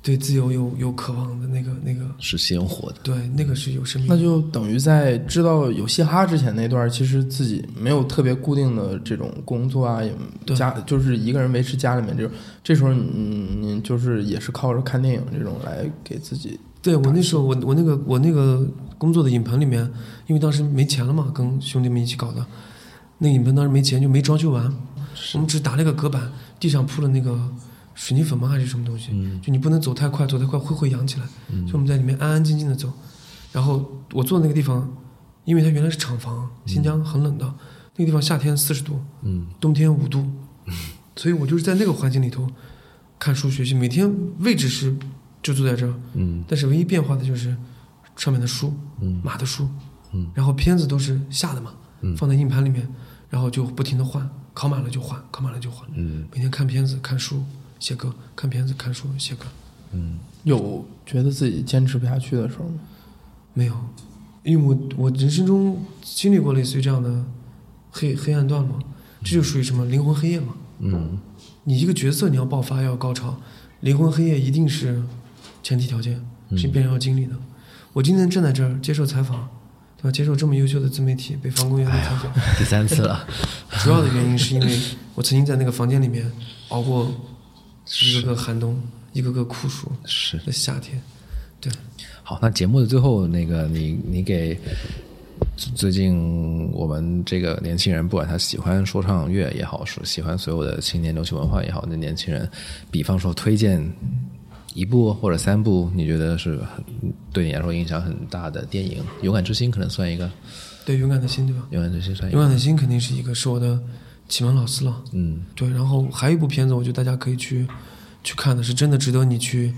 对自由有有渴望的那个那个，是鲜活的。对，那个是有生命那。就等于在知道有嘻哈之前那段，其实自己没有特别固定的这种工作啊，也家就是一个人维持家里面这种。这时候你你就是也是靠着看电影这种来给自己。对我那时候，我我那个我那个工作的影棚里面，因为当时没钱了嘛，跟兄弟们一起搞的，那影棚当时没钱，就没装修完，我们只打了一个隔板，地上铺了那个水泥粉吗还是什么东西？就你不能走太快，走太快会会扬起来。就我们在里面安安静静的走，然后我坐的那个地方，因为它原来是厂房，新疆很冷的，那个地方夏天四十度，嗯。冬天五度，所以我就是在那个环境里头看书学习，每天位置是就坐在这儿，嗯。但是唯一变化的就是上面的书，嗯。码的书，嗯。然后片子都是下的嘛，嗯。放在硬盘里面，然后就不停的换，考满了就换，考满了就换，嗯。每天看片子、看书、写歌，看片子、看书、写歌，嗯有觉得自己坚持不下去的时候吗？没有，因为我我人生中经历过类似于这样的黑黑暗段嘛，这就属于什么灵魂黑夜嘛。嗯你一个角色你要爆发要高潮，灵魂黑夜一定是前提条件，是别人要经历的。我今天站在这儿接受采访，对吧？接受这么优秀的自媒体北方公园的采访，第三次了。主要的原因是因为我曾经在那个房间里面熬过一个个寒冬，一个个酷暑是的夏天。对，好，那节目的最后，那个你你给最近我们这个年轻人，不管他喜欢说唱乐也好，说喜欢所有的青年流行文化也好，那年轻人，比方说推荐一部或者三部，你觉得是很对你来说影响很大的电影，《勇敢之心》可能算一个，《对，勇敢的心，对吧？勇敢之心》算一个，勇敢的心肯定是一个，是我的启蒙老师了。嗯对，然后还有一部片子，我觉得大家可以去去看的，是真的值得你去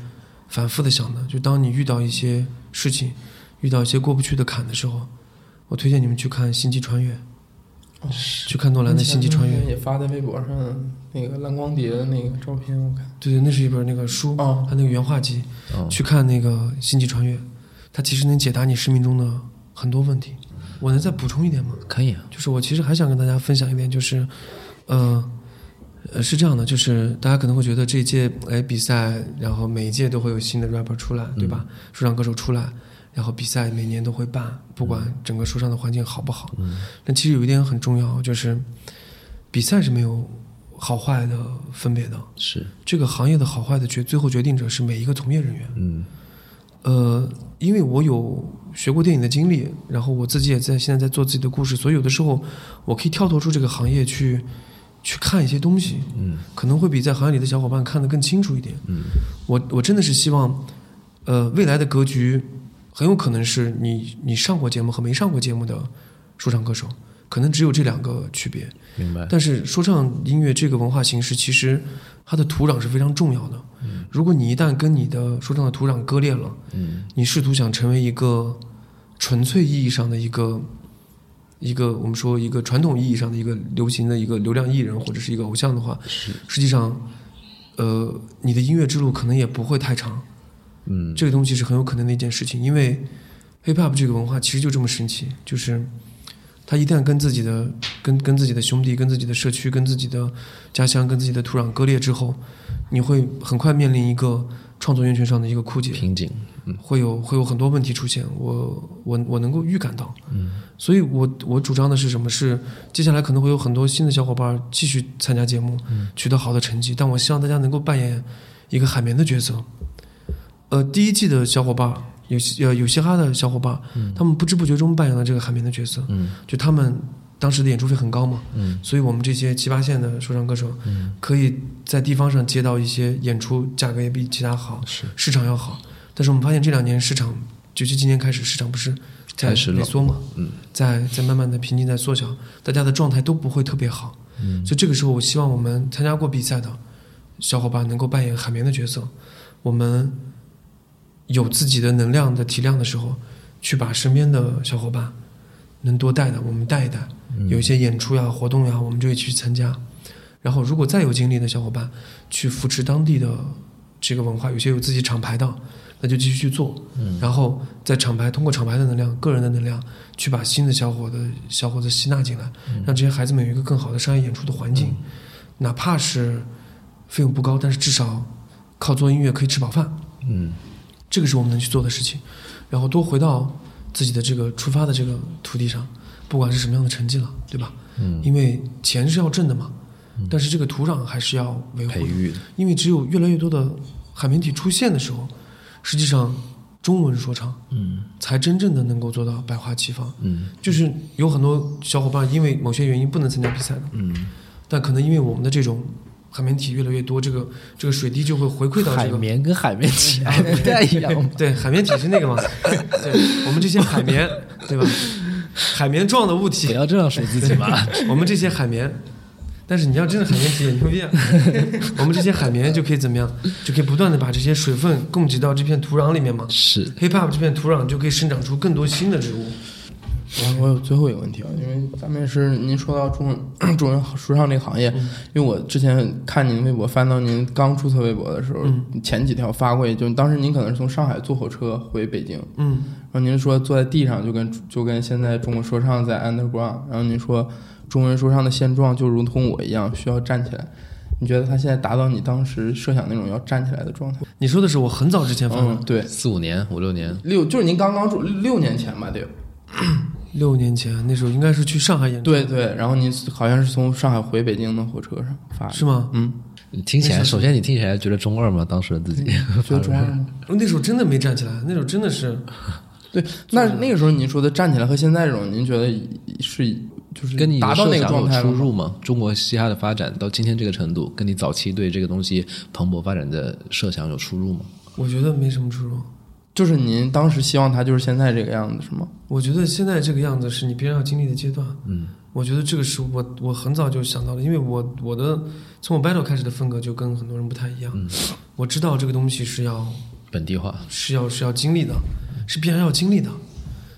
反复的想的。就当你遇到一些事情，遇到一些过不去的坎的时候，我推荐你们去看《星际穿越》，去看诺兰的《星际穿越》。也发在微博上那个蓝光碟的那个照片，我看。对对，那是一本那个书，哦它那个原画集。哦去看那个《星际穿越》，它其实能解答你生命中的很多问题。我能再补充一点吗？可以啊，就是我其实还想跟大家分享一点，就是，呃，呃，是这样的，就是大家可能会觉得这一届哎比赛，然后每一届都会有新的 rapper 出来，对吧？说唱歌手出来，然后比赛每年都会办，不管整个说唱的环境好不好。但其实有一点很重要，就是比赛是没有好坏的分别的，是，这个行业的好坏的决最后决定者是每一个从业人员。嗯呃，因为我有学过电影的经历，然后我自己也在现在在做自己的故事，所以有的时候我可以跳脱出这个行业去去看一些东西，嗯可能会比在行业里的小伙伴看得更清楚一点。嗯我我真的是希望，呃，未来的格局很有可能是你你上过节目和没上过节目的说唱歌手，可能只有这两个区别。明白，但是说唱音乐这个文化形式，其实它的土壤是非常重要的。嗯如果你一旦跟你的说唱的土壤割裂了，嗯你试图想成为一个纯粹意义上的一个一个我们说一个传统意义上的一个流行的一个流量艺人或者是一个偶像的话，是实际上，呃，你的音乐之路可能也不会太长。嗯这个东西是很有可能的一件事情，因为 hip hop 这个文化其实就这么神奇，就是他一旦跟自己的、跟跟自己的兄弟、跟自己的社区、跟自己的家乡、跟自己的土壤割裂之后，你会很快面临一个创作源泉上的一个枯竭，瓶颈，嗯。会有会有很多问题出现，我我我能够预感到，嗯。所以我我主张的是什么？是接下来可能会有很多新的小伙伴继续参加节目，取得好的成绩，但我希望大家能够扮演一个海绵的角色。呃，第一季的小伙伴有些呃有嘻哈的小伙伴，他们不知不觉中扮演了这个海绵的角色，嗯。就他们当时的演出费很高嘛，嗯。所以我们这些七八线的说唱歌手，可以在地方上接到一些演出，价格也比其他好，是。市场要好。但是我们发现这两年市场，就是今年开始市场不是在萎缩嘛，嗯。在在慢慢的瓶颈在缩小，大家的状态都不会特别好。嗯。所以这个时候，我希望我们参加过比赛的小伙伴能够扮演海绵的角色，我们有自己的能量的体量的时候，去把身边的小伙伴能多带的，我们带一带。有一些演出呀、活动呀，我们就一起去参加。然后，如果再有精力的小伙伴去扶持当地的这个文化，有些有自己厂牌的，那就继续去做。然后在厂牌通过厂牌的能量、个人的能量，去把新的小伙的小伙子吸纳进来，让这些孩子们有一个更好的商业演出的环境，哪怕是费用不高，但是至少靠做音乐可以吃饱饭。嗯这个是我们能去做的事情，然后多回到自己的这个出发的这个土地上，不管是什么样的成绩了，对吧？嗯，因为钱是要挣的嘛，但是这个土壤还是要维护的，培育的，因为只有越来越多的海绵体出现的时候，实际上中文说唱嗯。才真正的能够做到百花齐放。嗯。就是有很多小伙伴因为某些原因不能参加比赛的，嗯，但可能因为我们的这种海绵体越来越多，这个这个水滴就会回馈到这个海绵跟海绵体还不太一样，*laughs* 对，海绵体是那个嘛？对，我们这些海绵，对吧？海绵状的物不体，要这样说自己嘛，*laughs* 我们这些海绵，但是你要真的海绵体也牛逼啊！*laughs* 我们这些海绵就可以怎么样？就可以不断的把这些水分供给到这片土壤里面嘛。是 hip hop 这片土壤就可以生长出更多新的植物。我我有最后一个问题啊，因为咱们也是您说到中文中文说唱这个行业，因为我之前看您微博，翻到您刚注册微博的时候，前几条发过去，就当时您可能是从上海坐火车回北京，嗯，然后您说坐在地上就跟就跟现在中国说唱在 underground，然后您说中文说唱的现状就如同我一样需要站起来，你觉得他现在达到你当时设想那种要站起来的状态？你说的是我很早之前发的，嗯，对，四五年五六年，六就是您刚刚住六年前吧，得有。*clears throat* 六年前那时候应该是去上海演出，对对，然后您好像是从上海回北京的火车上发的，是吗？嗯，你听起来，首先你听起来觉得中二吗？当时的自己，*laughs* 觉得中二吗？那时候真的没站起来，那时候真的是 *laughs* 对，那那个时候您说的站起来和现在这种，您觉得是就是跟你达到那个设想有？出入吗？中国嘻哈的发展到今天这个程度，跟你早期对这个东西蓬勃发展的设想有出入吗？我觉得没什么出入。就是您当时希望他就是现在这个样子是吗？我觉得现在这个样子是你必然要经历的阶段。嗯，我觉得这个是我我很早就想到了，因为我我的从我 battle 开始的风格就跟很多人不太一样。嗯我知道这个东西是要本地化，是要是要经历的，是必然要经历的。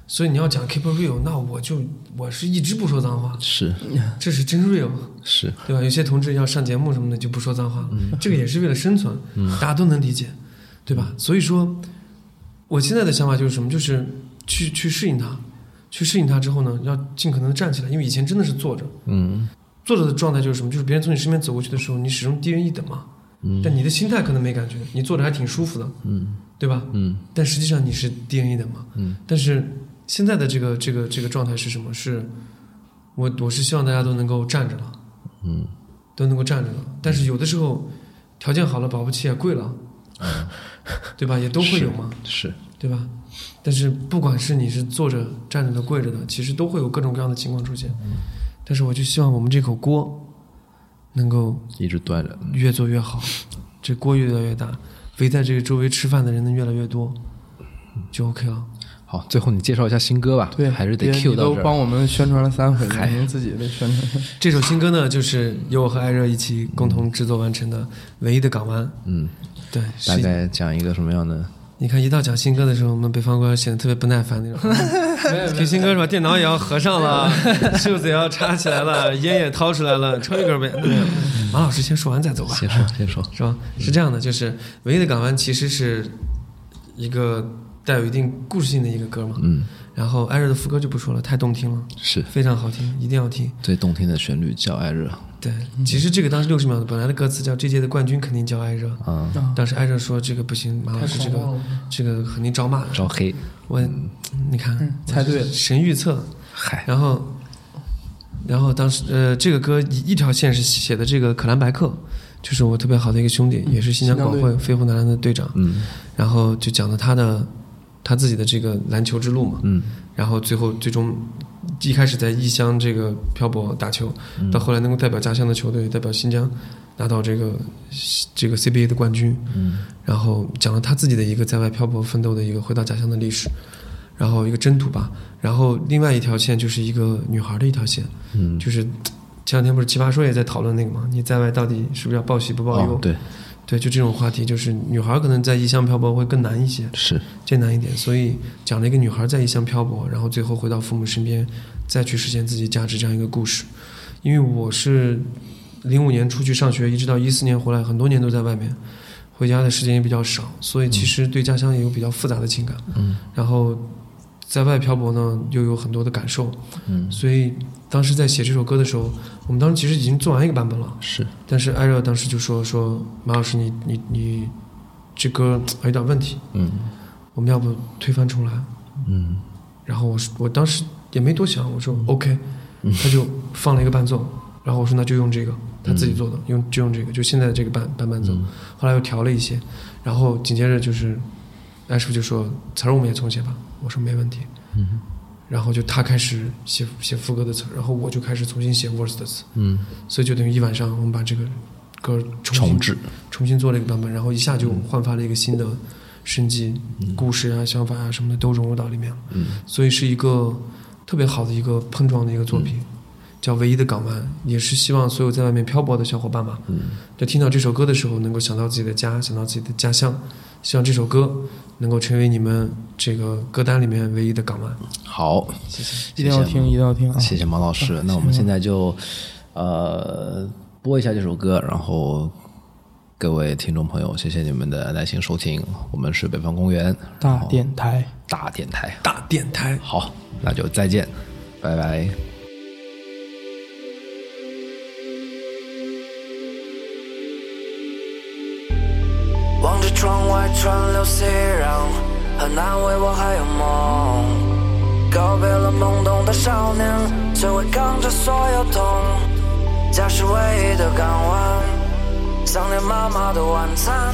所以你要讲 keep real，那我就我是一直不说脏话，是这是真 real，是，对吧？有些同志要上节目什么的就不说脏话，这个也是为了生存，大家都能理解，对吧？所以说，我现在的想法就是什么？就是去去适应它，去适应它之后呢，要尽可能的站起来，因为以前真的是坐着，嗯坐着的状态就是什么？就是别人从你身边走过去的时候，你始终低人一等嘛，嗯但你的心态可能没感觉，你坐着还挺舒服的，嗯对吧？嗯但实际上你是低人一等嘛。嗯但是现在的这个这个这个状态是什么？是我我是希望大家都能够站着了，嗯都能够站着了。但是有的时候条件好了，保不齐也贵了，*laughs* *laughs* 对吧？也都会有嘛，是，对吧？但是不管是你是坐着、站着的、跪着的，其实都会有各种各样的情况出现。但是我就希望我们这口锅能够一直端着，越做越好，这锅越来越大，围在这个周围吃饭的人能越来越多，就 OK 了。好，最后你介绍一下新歌吧，对，还是得 Q 到这儿。帮我们宣传了三回了，您自己得宣传。*laughs* 这首新歌呢，就是由我和艾热一起共同制作完成的《唯一的港湾》。嗯，对，大概讲一个什么样的？你看一到讲新歌的时候，我们北方哥显得特别不耐烦那种。*laughs* 听新歌是吧？电脑也要合上了，*laughs* 袖子也要插起来了，烟也掏出来了，抽一根呗。对马老师先说完再走吧，先说，先说。是吧？是这样的，就是《唯一的港湾》其实是一个带有一定故事性的一个歌嘛。嗯，然后艾热的副歌就不说了，太动听了，是。非常好听，一定要听。最动听的旋律叫艾热。对，其实这个当时六十秒的本来的歌词叫这届的冠军肯定叫艾热，啊，当时艾热说这个不行，马老师这个这个肯定招骂的。招黑，我你看猜对了。神预测，嗨，然后然后当时呃这个歌一一条线是写的这个可兰白克，就是我特别好的一个兄弟，也是新疆广汇飞虎男篮的队长，嗯。然后就讲了他的他自己的这个篮球之路嘛，嗯。然后最后最终一开始在异乡这个漂泊打球，到后来能够代表家乡的球队，代表新疆拿到这个这个 CBA 的冠军，嗯。然后讲了他自己的一个在外漂泊奋斗的一个回到家乡的历史，然后一个征途吧，然后另外一条线就是一个女孩的一条线，嗯，就是前两天不是奇葩说也在讨论那个嘛，你在外到底是不是要报喜不报忧？哦，对，对，就这种话题，就是女孩可能在异乡漂泊会更难一些，是，艰难一点，所以讲了一个女孩在异乡漂泊，然后最后回到父母身边，再去实现自己价值这样一个故事。因为我是零五年出去上学，一直到一四年回来，很多年都在外面，回家的时间也比较少，所以其实对家乡也有比较复杂的情感。嗯然后在外漂泊呢，又有很多的感受，嗯所以当时在写这首歌的时候，我们当时其实已经做完一个版本了。是，但是艾热当时就说说马老师你你你这歌有点问题，嗯。我们要不推翻重来？嗯。然后我说我当时也没多想，我说 OK，他就放了一个伴奏，然后我说那就用这个，他自己做的，用就用这个，就现在的这个伴伴伴奏。后来又调了一些，然后紧接着就是艾师傅就说词儿我们也重写吧，我说没问题。嗯然后就他开始写写副歌的词，然后我就开始重新写 verse 的词，嗯，所以就等于一晚上我们把这个歌重新重置，重新做了一个版本，然后一下就焕发了一个新的生机，故事啊、想法啊什么的都融入到里面了。嗯。所以是一个特别好的一个碰撞的一个作品，叫《唯一的港湾》，也是希望所有在外面漂泊的小伙伴吧，嗯在听到这首歌的时候，能够想到自己的家，想到自己的家乡，希望这首歌能够成为你们这个歌单里面唯一的港湾。好，谢谢一定要听，一定要听啊！谢谢毛老师。那我们现在就呃播一下这首歌，然后各位听众朋友，谢谢你们的耐心收听。我们是北方公园大电台。大电台。大电台。好，那就再见，拜拜。川流熙攘，很难为我还有梦。告别了懵懂的少年，学会扛着所有痛。家是唯一的港湾，想念妈妈的晚餐。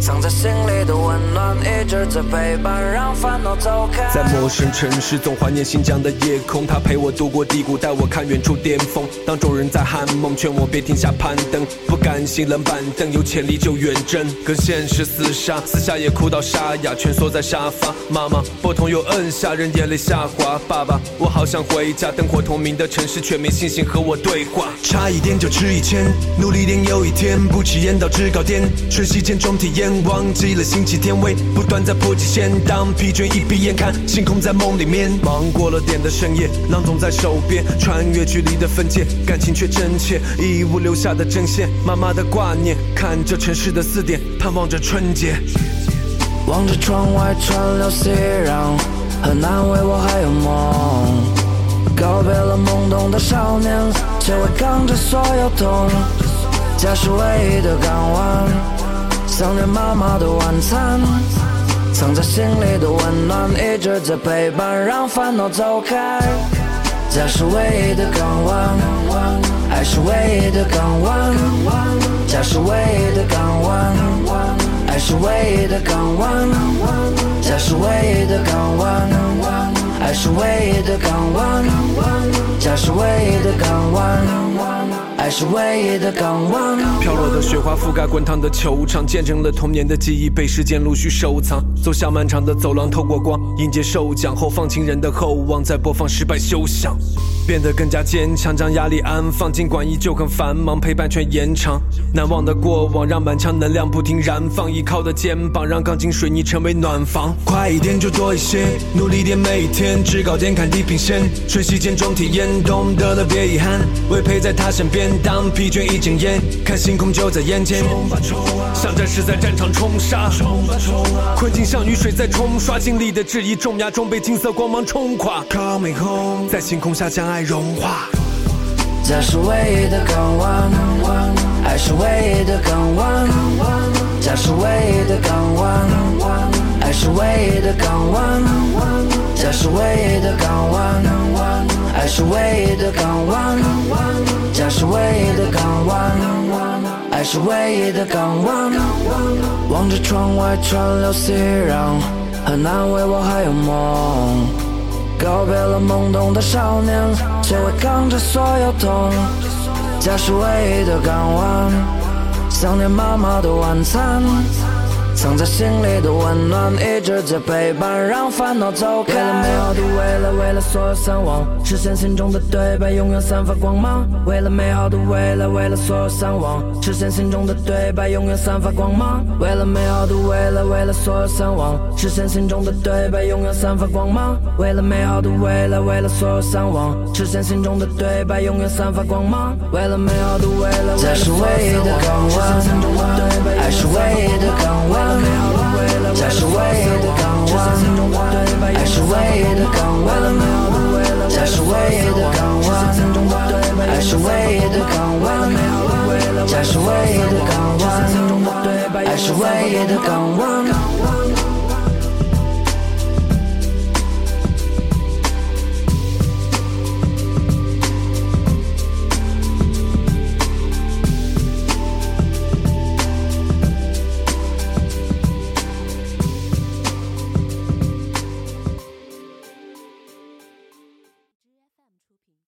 藏在心里的温暖一直在陪伴，让烦恼走开。在陌生城市，总怀念新疆的夜空。它陪我度过低谷，带我看远处巅峰。当众人在喊梦，劝我别停下攀登。不甘心冷板凳，有潜力就远征。跟现实厮杀，私下也哭到沙哑，蜷缩在沙发。妈妈拨通又摁下，人眼泪下滑。爸爸，我好想回家，灯火通明的城市却没信心和我对话。差一点就吃一千，努力点有一天不起眼到制高点。瞬息间中体验，忘记了星期天为，不断在破极限。当疲倦一闭眼看星空在梦里面，忙过了点的深夜，囊总在手边，穿越距离的分界，感情却真切，义乌留下的针线，妈妈的挂念，看着城市的四点，盼望着春节。望着窗外川流熙攘，很安慰我还有梦。告别了懵懂的少年，却会扛着所有痛。家是唯一的港湾，想念妈妈的晚餐，藏在心里的温暖一直在陪伴，让烦恼走开。家是唯一的港湾，爱是唯一的港湾。家是唯一的港湾，爱是唯一的港湾。家是唯一的港湾，爱是唯一的港湾。家是唯一的港湾，是唯一的港湾。飘落的雪花覆盖滚烫的球场，见证了童年的记忆被时间陆续收藏。走向漫长的走廊，透过光迎接受奖后放情人的厚望，再播放失败休想，变得更加坚强，将压力安放。尽管依旧很繁忙，陪伴却延长。难忘的过往让满腔能量不停燃放，依靠的肩膀让钢筋水泥成为暖房。快一点就多一些，努力点每一天，制高点看地平线，瞬息间中体验，懂得了别遗憾，为陪在他身边。当疲倦一睁眼，看星空就在眼前。冲吧冲啊像战士在战场冲杀，冲吧冲啊困境像雨水在冲刷，经历的质疑重压中被金色光芒冲垮。Coming home，在星空下将爱融化。家是唯一的港湾，爱是唯一的港湾。家是唯一的港湾，爱是唯一的港湾。家是唯一的港湾，爱是唯一的港湾。家是唯一的港湾，爱是唯一的港湾。望着窗外川流熙攘，很难为我还有梦。告别了懵懂的少年，却会扛着所有痛。家是唯一的港湾，想念妈妈的晚餐，藏在心里的温暖一直在陪伴，让烦恼走开。为了美好的未来，为了所有向往，实现心中的对白，永远散发光芒。为了美好的未来，为了所有向往，实现心中的对白，永远散发光芒。为了美好的未来，为了所有向往，实现心中的对白，永远散发光芒。为了美好的未来，为了所有向往，实现心中的对白，永远散发光芒。为了美好的未来，这是唯一的港湾，爱是唯一的港湾。家是唯一的港湾，爱是唯一的港湾。家是唯一的港湾，爱是唯一的港湾。家是唯一的港湾，爱是唯一的港湾。